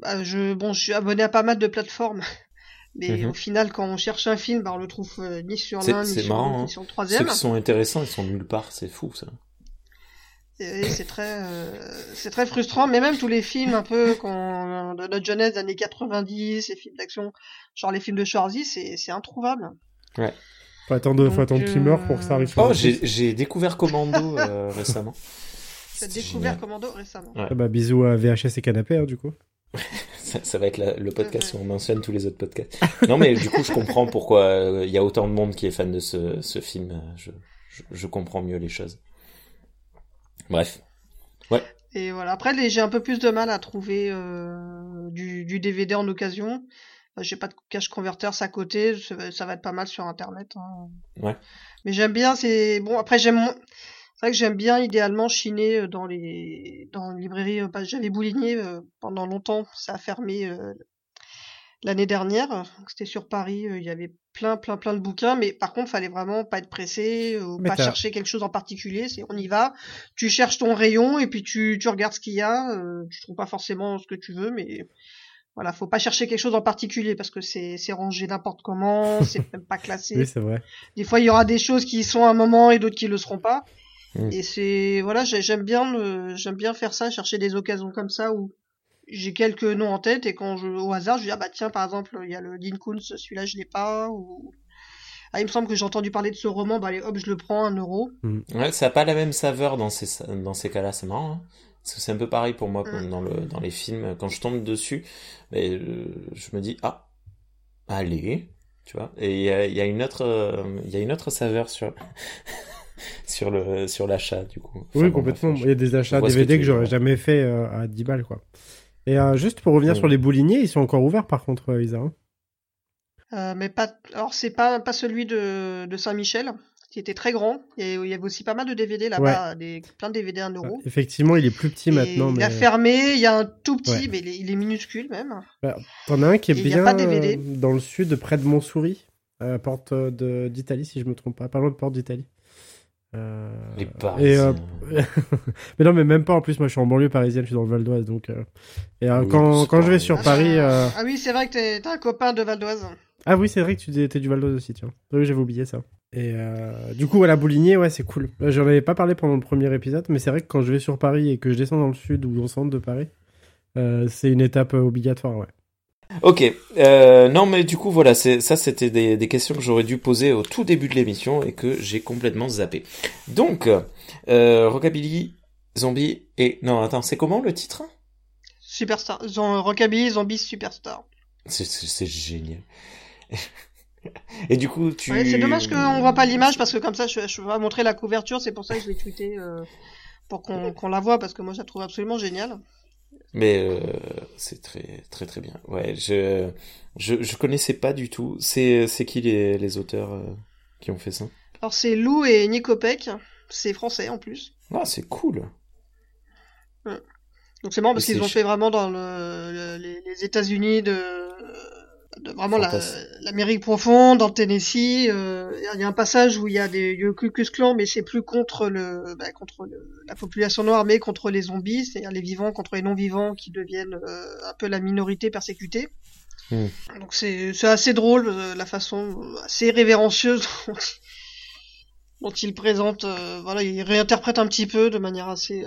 bah, je, bon, je suis abonné à pas mal de plateformes. Mais Mhm. au final, quand on cherche un film, bah, on le trouve ni sur l'un, ni hein. ni sur le Ceux troisième. qui sont intéressants, ils sont nulle part, c'est fou ça. C'est très, euh, c'est très frustrant. Mais même tous les films un peu qu'on, de notre jeunesse, des années 90, les films d'action, genre les films de Schwarzy, c'est, c'est introuvable. Faut attendre, faut attendre qu'il meure pour que ça arrive sur Oh, j'ai j'ai découvert Commando euh, récemment. J'ai découvert génial. Commando récemment. Ouais. Ah bah, bisous à VHS et Canapé, hein, du coup. Ça, ça va être la- le podcast où on mentionne tous les autres podcasts. Non, mais du coup, je comprends pourquoi euh, il y a autant de monde qui est fan de ce, ce film. euh, Je, je, je comprends mieux les choses. Bref. Et voilà. Après, j'ai un peu plus de mal à trouver euh, du, du DVD en occasion. Enfin, j'ai pas de cache converter à côté. Ça va, ça va être pas mal sur Internet. hein. Ouais. Mais j'aime bien. C'est bon. Après, j'aime. C'est vrai que j'aime bien idéalement chiner euh, dans les dans les librairies. euh, J'avais bouligné euh, pendant longtemps. Ça a fermé. L'année dernière. Donc, C'était sur Paris, euh, il y avait plein, plein, plein de bouquins, mais par contre, fallait vraiment pas être pressé, euh, ou Mais pas chercher quelque chose en particulier. C'est on y va, tu cherches ton rayon et puis tu, tu regardes ce qu'il y a. Euh, tu trouves pas forcément ce que tu veux, mais voilà, faut pas chercher quelque chose en particulier parce que c'est c'est rangé n'importe comment, c'est même pas classé. Oui, c'est vrai. Des fois, il y aura des choses qui sont à un moment et d'autres qui le seront pas. Mm. Et c'est voilà, j'ai- j'aime bien j'aime bien faire ça, chercher des occasions comme ça où j'ai quelques noms en tête et quand je au hasard, je dis ah bah tiens par exemple, il y a le Dean Koontz, celui-là je l'ai pas ou ah il me semble que j'ai entendu parler de ce roman, bah allez hop, je le prends un euro. Ouais, ça a pas la même saveur dans ces, dans ces cas-là, c'est marrant. hein. Parce que c'est un peu pareil pour moi comme dans, le, dans les films. Quand je tombe dessus, mais, euh, je me dis, ah, allez, tu vois. Et il y a, il y a une autre, euh, il y a une autre saveur sur, sur le, sur l'achat, du coup. Enfin, Oui, bon, complètement. Il y a des achats DVD que, veux j'aurais jamais fait euh, à 10 balles, quoi. Et euh, juste pour revenir Ouais. sur les bouliniers, ils sont encore ouverts par contre, euh, Isa. hein. Euh, mais pas alors c'est pas pas celui de de Saint-Michel qui était très grand et il y avait aussi pas mal de DVD là-bas, des plein de DVD à un euro. Effectivement, il est plus petit Et maintenant, il mais a fermé, il y a un tout petit, Ouais. mais il est, il est minuscule même. t'en as un qui est Et bien pas de DVD. euh, dans le sud, près de Montsouris, à Porte de- d'Italie, si je me trompe pas, pas loin de Porte d'Italie. Euh, Les et, Parisiens. euh, mais non, mais même pas. En plus, moi, je suis en banlieue parisienne, je suis dans le Val d'Oise, donc. euh, Et euh, Oui, quand, quand je vais sur Ah, Paris, euh, Ah oui, c'est vrai que t'es un copain de Val d'Oise. ah oui, c'est vrai que tu t'es du Val d'Oise aussi, tiens. Oui, j'avais oublié ça. Et euh, du coup, voilà, Bouligné, ouais, c'est cool. J'en avais pas parlé pendant le premier épisode, mais c'est vrai que quand je vais sur Paris et que je descends dans le sud ou au centre de Paris, euh, c'est une étape obligatoire, ouais. Ok, euh, non mais du coup voilà, ça c'était des, des questions que j'aurais dû poser au tout début de l'émission et que j'ai complètement zappé. Donc, euh, Rockabilly, Zombie et... Non attends, c'est comment le titre? Superstar, Zom- Rockabilly, Zombie Superstar. C'est- génial. et du coup tu... Ouais, c'est dommage qu'on voit pas l'image parce que comme ça, je, je vais montrer la couverture. C'est pour ça que je l'ai tweeté euh, pour qu'on qu'on la voit parce que moi, je la trouve absolument géniale. Mais euh, c'est très très très bien. Ouais, je je, je connaissais pas du tout. C'est c'est qui les, les auteurs euh, qui ont fait ça? Alors c'est Lou et Nico Peck. C'est français en plus. Ah, c'est cool. Donc c'est marrant parce qu'ils ont fait vraiment dans le, le- les, les États-Unis de, de vraiment la- l'Amérique profonde, dans le Tennessee. euh, Il y a un passage où il y a des le Ku Klux Klan, mais c'est plus contre le bah, contre le- la population noire, mais contre les zombies, c'est-à-dire les vivants contre les non-vivants qui deviennent euh, un peu la minorité persécutée. Hmm. Donc c'est assez drôle euh, la façon assez révérencieuse dont il, dont il présente. voilà, il réinterprète un petit peu de manière assez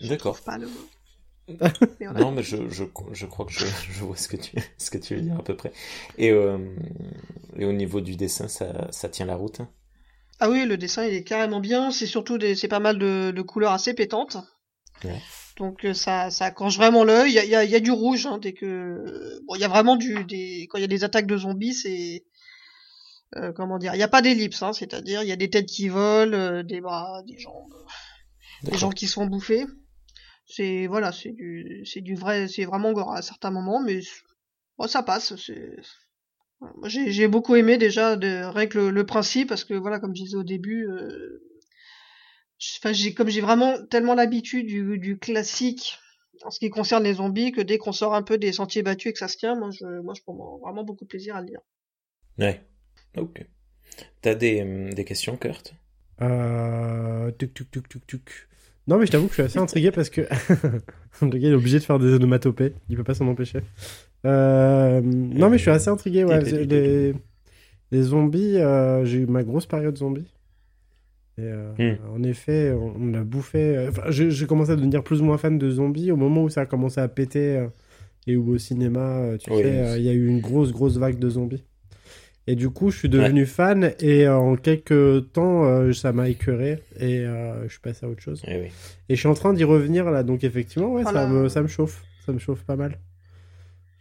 D'accord. pas le. Non, mais je, je, je crois que je, je vois ce que tu, ce que tu veux dire à peu près. Et, euh, et au niveau du dessin, ça, ça tient la route. hein Ah oui, le dessin il est carrément bien. C'est surtout des, c'est pas mal de, de couleurs assez pétantes. Ouais. Donc euh, ça, ça accroche vraiment l'œil. Il y a, y, a, y a du rouge hein, dès que, bon, il y a vraiment du, des, quand il y a des attaques de zombies, c'est, euh, comment dire, il y a pas d'ellipse, hein, c'est-à-dire il y a des têtes qui volent, euh, des bras, des jambes, des gens qui sont bouffés. C'est voilà, c'est du, c'est du vrai, c'est vraiment gore à certains moments, mais bon, ça passe. J'ai j'ai beaucoup aimé déjà de, le, le principe parce que voilà, comme je disais au début, euh, j'ai comme j'ai vraiment tellement l'habitude du, du classique en ce qui concerne les zombies que dès qu'on sort un peu des sentiers battus et que ça se tient, moi je moi je prends vraiment beaucoup de plaisir à le lire. Ouais. Ok. T'as des, hum, des questions, Kurt? Euh... Tuc, tuc, tuc, tuc, tuc. Non, mais je t'avoue que je suis assez intrigué parce que le gars il est obligé de faire des onomatopées. Il peut pas s'en empêcher. Euh... Non, mais je suis assez intrigué. Ouais. Les, les zombies, euh, j'ai eu ma grosse période zombie. Et euh, Hmm. En effet, on, a bouffé. Enfin, j'ai commencé à devenir plus ou moins fan de zombies au moment où ça a commencé à péter et où au cinéma, tu Oui. sais, il y a eu une grosse, grosse vague de zombies. Et du coup, je suis devenu fan et euh, en quelques temps, euh, ça m'a écœuré et euh, je suis passé à autre chose. Eh oui. Et je suis en train d'y revenir là, donc effectivement, ouais, Voilà. ça, me, ça me chauffe. Ça me chauffe pas mal.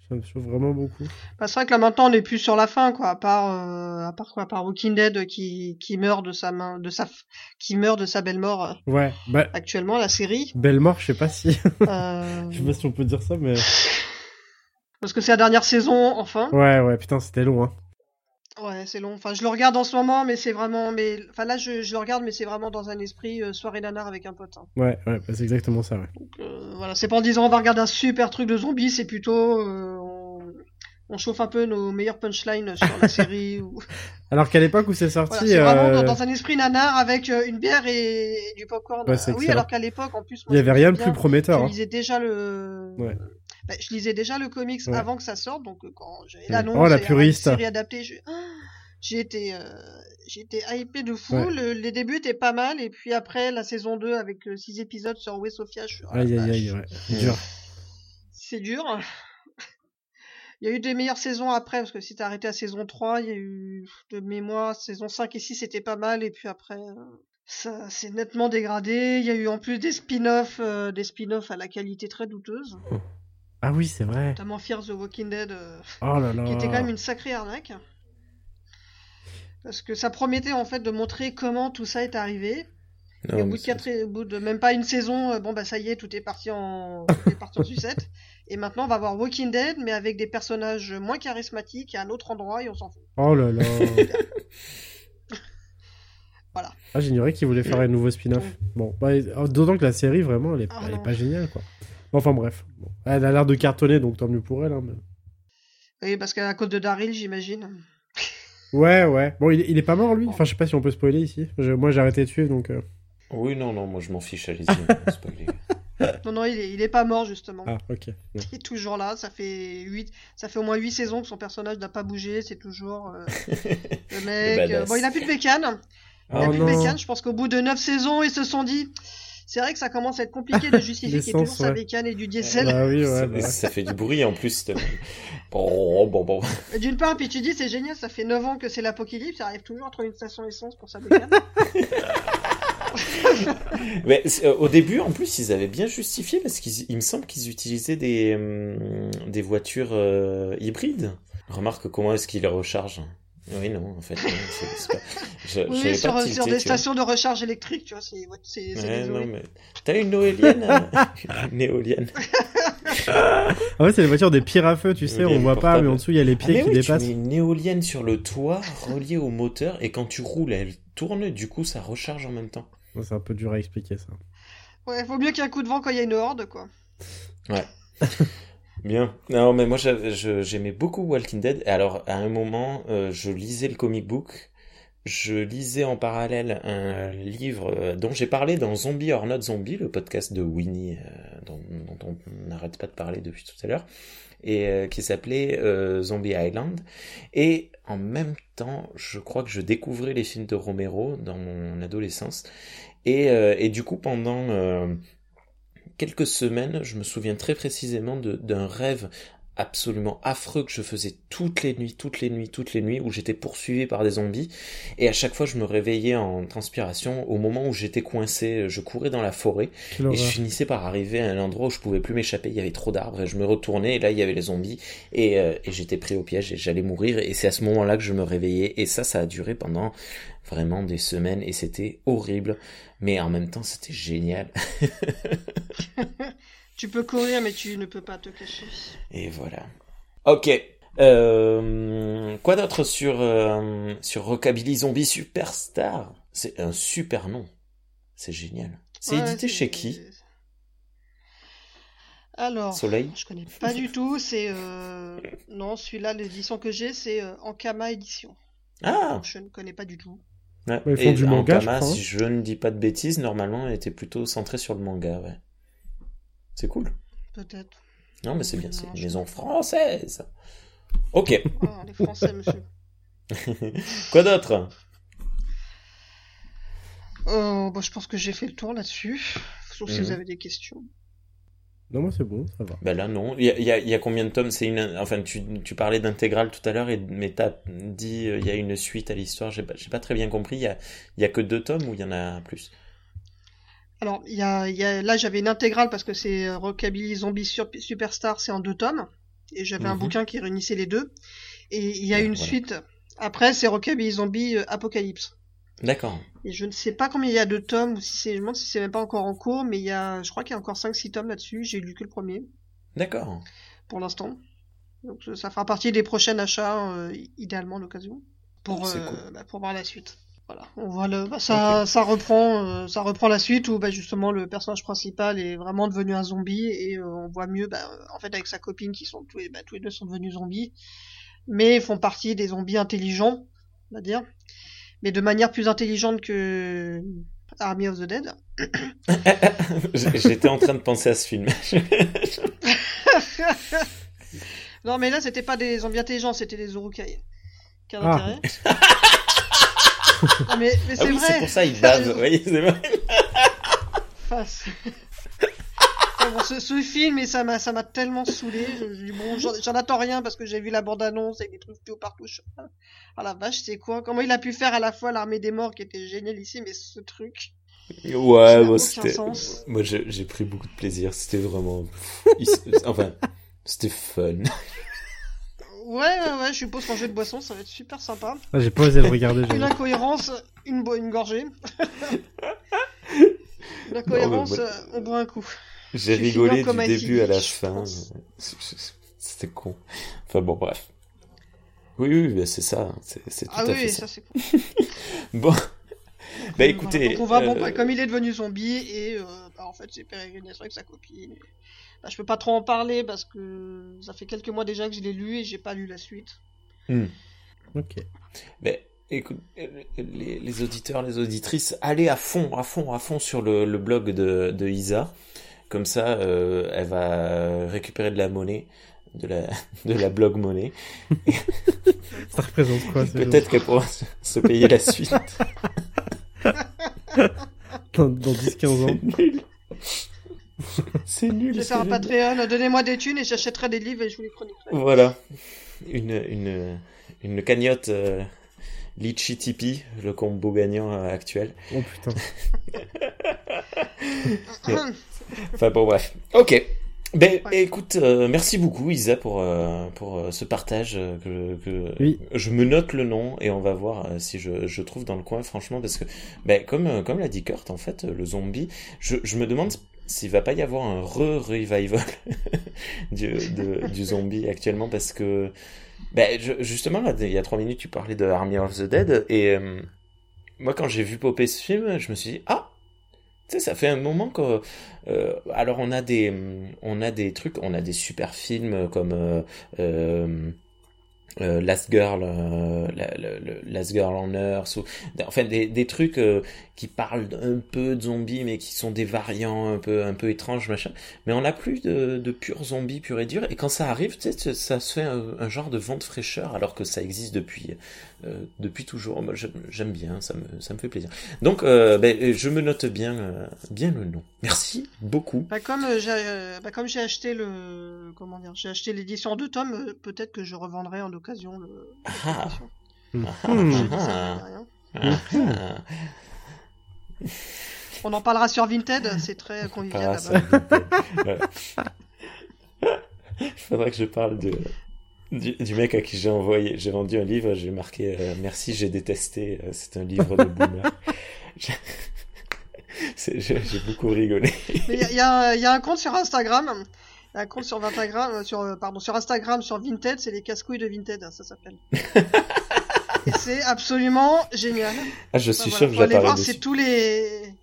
Ça me chauffe vraiment beaucoup. Bah, c'est vrai que là maintenant on est plus sur la fin quoi, à part euh, à part quoi, à part Walking Dead qui qui meurt de sa main, de sa qui meurt de sa belle mort Ouais, bah, actuellement la série. belle mort, je sais pas si. Euh, je sais pas si on peut dire ça, mais. parce que c'est la dernière saison enfin. Ouais, ouais, putain, c'était long, hein. Ouais, c'est long. Enfin, je le regarde en ce moment, mais c'est vraiment, mais, enfin là, je, je le regarde, mais c'est vraiment dans un esprit euh, soirée nanar avec un pote. hein. Ouais, ouais, bah, c'est exactement ça, ouais. Donc, euh, voilà, c'est pas en disant on va regarder un super truc de zombies, c'est plutôt, euh, on, on chauffe un peu nos meilleures punchlines sur la série. Ou... Alors qu'à l'époque où c'est sorti, Voilà, c'est vraiment euh, dans, dans un esprit nanar avec euh, une bière et, et du popcorn. Ouais, c'est oui, alors qu'à l'époque, en plus, il y avait rien de plus prometteur. Hein. lisais déjà le. Ouais. Bah, je lisais déjà le comics Ouais. avant que ça sorte, donc euh, quand j'avais Mm. l'annonce Oh, la puriste. série adaptée, je- Ah j'ai été, euh, j'ai été hypé de fou. Ouais. Le- les débuts étaient pas mal, et puis après la saison 2 avec 6 épisodes sur Westopia, je suis, la Aïe aïe aïe, ouais. C'est dur. c'est dur. Il y a eu des meilleures saisons après, parce que si t'es arrêté à saison 3, il y a eu de mémoire, saison 5 et 6 c'était pas mal, et puis après, euh, ça s'est nettement dégradé. Il y a eu en plus des spin-offs, euh, des spin-offs à la qualité très douteuse, Ah oui, c'est vrai. notamment Fear the Walking Dead, euh, Oh là là. qui était quand même une sacrée arnaque. Parce que ça promettait en fait de montrer comment tout ça est arrivé. Et au bout de quatre, au bout de même pas une saison, euh, bon bah ça y est, tout est parti en, tout est parti en sucette. Et maintenant on va voir Walking Dead, mais avec des personnages moins charismatiques et à un autre endroit et on s'en fout. Oh là là. Voilà. Ah, j'ignorais qu'ils voulaient faire un nouveau spin-off. Bon, bah, euh, d'autant que la série, vraiment, elle est, Ah, elle est pas géniale, quoi. Enfin, bref. Bon. Elle a l'air de cartonner, donc tant mieux pour elle. Hein, mais- Oui, parce qu'à cause de Daryl, j'imagine. Ouais, ouais. Bon, il, il est pas mort, lui? Enfin, je sais pas si on peut spoiler ici. Je- moi, j'ai arrêté de suivre, donc. euh, Oui, non, non, moi je m'en fiche, allez-y. spoiler. Non, non, il est, il est pas mort justement. Ah, ok. Il est toujours là. Ça fait huit, ça fait au moins 8 saisons que son personnage n'a pas bougé. C'est toujours euh, le mec. euh, bon, il a plus de bécane. Il a Oh plus de bécane. Je pense qu'au bout de 9 saisons, ils se sont dit. C'est vrai que ça commence à être compliqué de justifier qu'il y ait toujours sa bécane et du diesel. Bah oui, ouais. ça, bah ça fait du bruit en plus. Bon, bon, bon. D'une part, puis tu dis, c'est génial, ça fait 9 ans que c'est l'apocalypse, il arrive toujours à trouver une station essence pour sa bécane. Mais euh, au début, en plus, ils avaient bien justifié parce qu'il il me semble qu'ils utilisaient des, hum, des voitures euh, hybrides. Remarque comment est-ce qu'ils les rechargent. Oui, non, en fait, c'est pas. Je, oui, sur, pas sur des stations de recharge électrique, tu vois, c'est Ouais, non, mais t'as une éolienne, euh, une éolienne. Ah ouais, c'est les voitures des pires à feu, tu sais. On voit pas, portable. mais en dessous, il y a les Ah, pieds mais qui oui, dépassent. tu mets une éolienne sur le toit reliée au moteur et quand tu roules, elle tourne. Du coup, ça recharge en même temps. Ouais, C'est un peu dur à expliquer, ça. Ouais, vaut mieux qu'il y ait un coup de vent quand il y a une horde, quoi. Bien. Non, mais moi, j'aimais beaucoup Walking Dead. Alors, à un moment, euh, je lisais le comic book. Je lisais en parallèle un livre euh, dont j'ai parlé dans Zombie or Not Zombie, le podcast de Winnie, euh, dont, dont on n'arrête pas de parler depuis tout à l'heure, et euh, qui s'appelait euh, Zombie Island. Et en même temps, je crois que je découvrais les films de Romero dans mon adolescence. Et, euh, et du coup, pendant quelques semaines, je me souviens très précisément d'un rêve absolument affreux que je faisais toutes les nuits, toutes les nuits, toutes les nuits, où j'étais poursuivi par des zombies. Et à chaque fois, je me réveillais en transpiration. Au moment où j'étais coincé, je courais dans la forêt. Quelle Et je finissais par arriver à un endroit où je pouvais plus m'échapper. Il y avait trop d'arbres et je me retournais et là il y avait les zombies et, euh, et j'étais pris au piège et j'allais mourir. Et c'est à ce moment-là que je me réveillais et ça, ça a duré pendant vraiment des semaines et c'était horrible. Mais en même temps, c'était génial. Tu peux courir, mais tu ne peux pas te cacher. Et voilà. Ok. Euh, quoi d'autre sur euh, sur Rockabilly Zombie Superstar? C'est un super nom. C'est génial. C'est Ouais, édité chez qui? Alors, Soleil je connais pas du tout. C'est euh... non, celui-là, l'édition que j'ai, c'est euh, Ankama édition. Ah Je ne connais pas du tout. Ouais. Ils font Et du manga, Ankama, je crois, hein. si je ne dis pas de bêtises, normalement, elle était plutôt centrée sur le manga, ouais. C'est cool. Peut-être. Non, mais c'est bien, c'est une maison française. Ok. Les Français, monsieur. Quoi d'autre? Euh, bah, je pense que j'ai fait le tour là-dessus. Sauf si Mhm. vous avez des questions. Non, moi, c'est bon, ça va. Ben là, non. Il y a, y y combien de tomes? C'est une. Enfin, tu, tu parlais d'intégrale tout à l'heure, et mais t'as dit euh, il y a une suite à l'histoire. J'ai pas, pas très bien compris. Il y a, y a que deux tomes ou il y en a plus? Alors, il y a, il y a, là, j'avais une intégrale parce que c'est euh, Rockabilly Zombie Superstar, c'est en deux tomes. Et j'avais un Mhm. bouquin qui réunissait les deux. Et il y a une Voilà. suite. Après, c'est Rockabilly Zombie euh, Apocalypse. D'accord. Et je ne sais pas combien il y a de tomes, ou si c'est, je me demande si c'est même pas encore en cours, mais il y a, je crois qu'il y a encore 5-6 tomes là-dessus. J'ai lu que le premier, D'accord. pour l'instant. Donc, ça- fera partie des prochains achats, euh, idéalement, l'occasion. Pour, C'est euh, cool. bah, pour voir la suite. Voilà, on voit le, bah, ça, ça reprend, euh, ça reprend la suite où bah, justement le personnage principal est vraiment devenu un zombie et euh, on voit mieux, bah, en fait avec sa copine qui sont tous les, bah, tous les deux sont devenus zombies, mais font partie des zombies intelligents, on va dire, mais de manière plus intelligente que Army of the Dead. J'étais en train de penser à ce film. non mais là c'était pas des zombies intelligents, c'était des Urukai. Quel Ah. intérêt? Non, mais, mais Ah c'est oui, vrai. c'est pour ça il bave. Oui, c'est vrai. Enfin, bon, ce, ce film, et ça m'a, ça m'a tellement saoulé. Je, bon, j'en, attends rien parce que j'ai vu la bande-annonce avec des trucs tout partout. Ah la vache, c'est quoi? Comment il a pu faire à la fois l'armée des morts qui était génial ici, mais ce truc? Ouais, moi c'était. Moi j'ai pris beaucoup de plaisir. C'était vraiment. Enfin, c'était fun. Ouais, ouais, ouais, je suppose qu'en jeu de boisson, ça va être super sympa. Ah, j'ai pas osé le regarder. Une incohérence, une, bo- une gorgée. une incohérence, moi- euh, on boit un coup. J'ai rigolé comme du début à la je fin. pense. C'était con. Enfin bon, bref. Oui, oui, bah, c'est ça. C'est c'est tout Ah à oui, fait ça, ça. c'est cool. Bon. Bah Voilà, écoutez. donc on va, bon, euh, bah, comme il est devenu zombie, et euh, bah, en fait, c'est pérégrination avec sa copine. Et- Bah, je peux pas trop en parler parce que ça fait quelques mois déjà que je l'ai lu et j'ai pas lu la suite. hmm. Ok. Mais écoute, les, les auditeurs, les auditrices, allez à fond, à fond, à fond sur le, le blog de, de Isa. Comme ça, euh, elle va récupérer de la monnaie, de la, de la blog monnaie. Ça représente quoi Peut-être qu'elle pourra se, se payer la suite. Dans, dans 10-15 ans. C'est nul. Je vais faire un. Patreon, donnez-moi des thunes et j'achèterai des livres et je vous les chroniquerai. Voilà. Une, une, une cagnotte euh, Litchi Tipeee, le combo gagnant euh, actuel. Oh putain. Enfin bon, bref. Ok. Ben, Ouais. écoute, euh, merci beaucoup Isa pour euh, pour euh, ce partage euh, que, que Oui. je me note le nom et on va voir euh, si je, je trouve dans le coin franchement parce que ben comme euh, comme l'a dit Kurt en fait le zombie je, je me demande s'il va pas y avoir un re-revival du, du zombie actuellement parce que ben justement il y a trois minutes tu parlais de Army of the Dead et euh, moi quand j'ai vu popper ce film je me suis dit ah! Tu sais, ça fait un moment que, euh, alors on a des, on a des trucs, on a des super films comme euh, Last Girl, la- Last Girl on Earth, ou, enfin des, des trucs qui parlent un peu de zombies mais qui sont des variants un peu, un peu étranges machin. Mais on n'a plus de, de purs zombies purs et durs. Et quand ça arrive, tu sais, ça se fait un, un genre de vent de fraîcheur alors que ça existe depuis, euh, depuis toujours. Moi, j'aime bien, ça me, ça me fait plaisir. Donc, euh, ben, je me note bien, euh, bien le nom. Merci beaucoup. Bah, comme j'ai euh, bah, comme j'ai acheté le comment dire, j'ai acheté l'édition en deux tomes, peut-être que je revendrai en occasion le. Ah. l'édition. Hmm. Ah. Ah. On en parlera sur Vinted, c'est très convivial là-bas. Il faudrait que je parle de, du, du mec à qui j'ai envoyé, j'ai vendu un livre, j'ai marqué euh, merci, j'ai détesté, euh, c'est un livre de boomer. J'ai- c'est- J'ai j'ai beaucoup rigolé. Il y, a- y y un compte sur Instagram, il y a un compte sur Instagram, euh, sur pardon, sur Instagram, sur Vinted, c'est les casse-couilles de Vinted, ça s'appelle. Et c'est absolument génial. Ah, je Bah, suis voilà, sûr que faut aller j'apparais c'est tous les,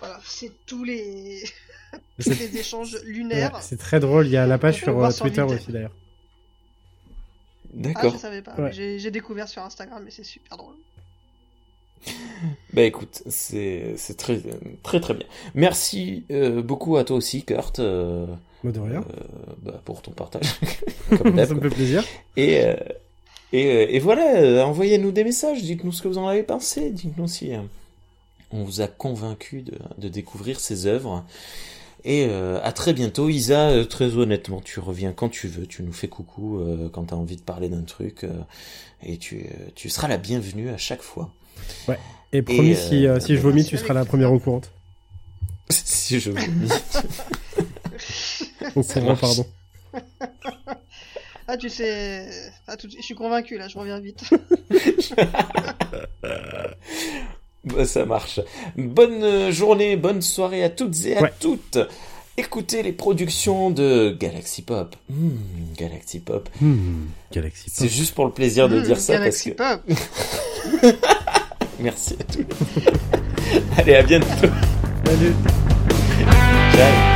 voilà, c'est tous les, tous les échanges Ouais, lunaires. c'est très drôle. Il y a la page sur euh, sur Twitter aussi d'ailleurs. Ah, D'accord. je savais pas. Ouais. J'ai découvert sur Instagram, mais c'est super drôle. Bah écoute, c'est c'est très très très bien. Merci euh, beaucoup à toi aussi, Kurt, euh, Moi de rien. euh, bah, pour ton partage. Comme ça me fait plaisir. Et, euh, et, euh, et voilà, euh, envoyez-nous des messages, dites-nous ce que vous en avez pensé, dites-nous si euh, on vous a convaincu de, de découvrir ces œuvres. Et euh, à très bientôt, Isa. euh, très honnêtement, tu reviens quand tu veux, tu nous fais coucou euh, quand tu as envie de parler d'un truc, euh, et tu, euh, tu seras la bienvenue à chaque fois. Et promis, euh, si, euh, si je vomis, tu seras la première au courant. si je vomis. Au courant, pardon. Ah, tu sais, ah, tout je suis convaincu là, je reviens vite. Bah, ça marche. Bonne euh, journée, bonne soirée à toutes et à Ouais. toutes. Écoutez les productions de Galaxy Pop. Hmm, Galaxy Pop. Hmm, Galaxy C'est juste pour le plaisir de Mmh, dire ça parce Galaxy que Pop. Merci à tous. Allez, à bientôt. Salut. Ciao.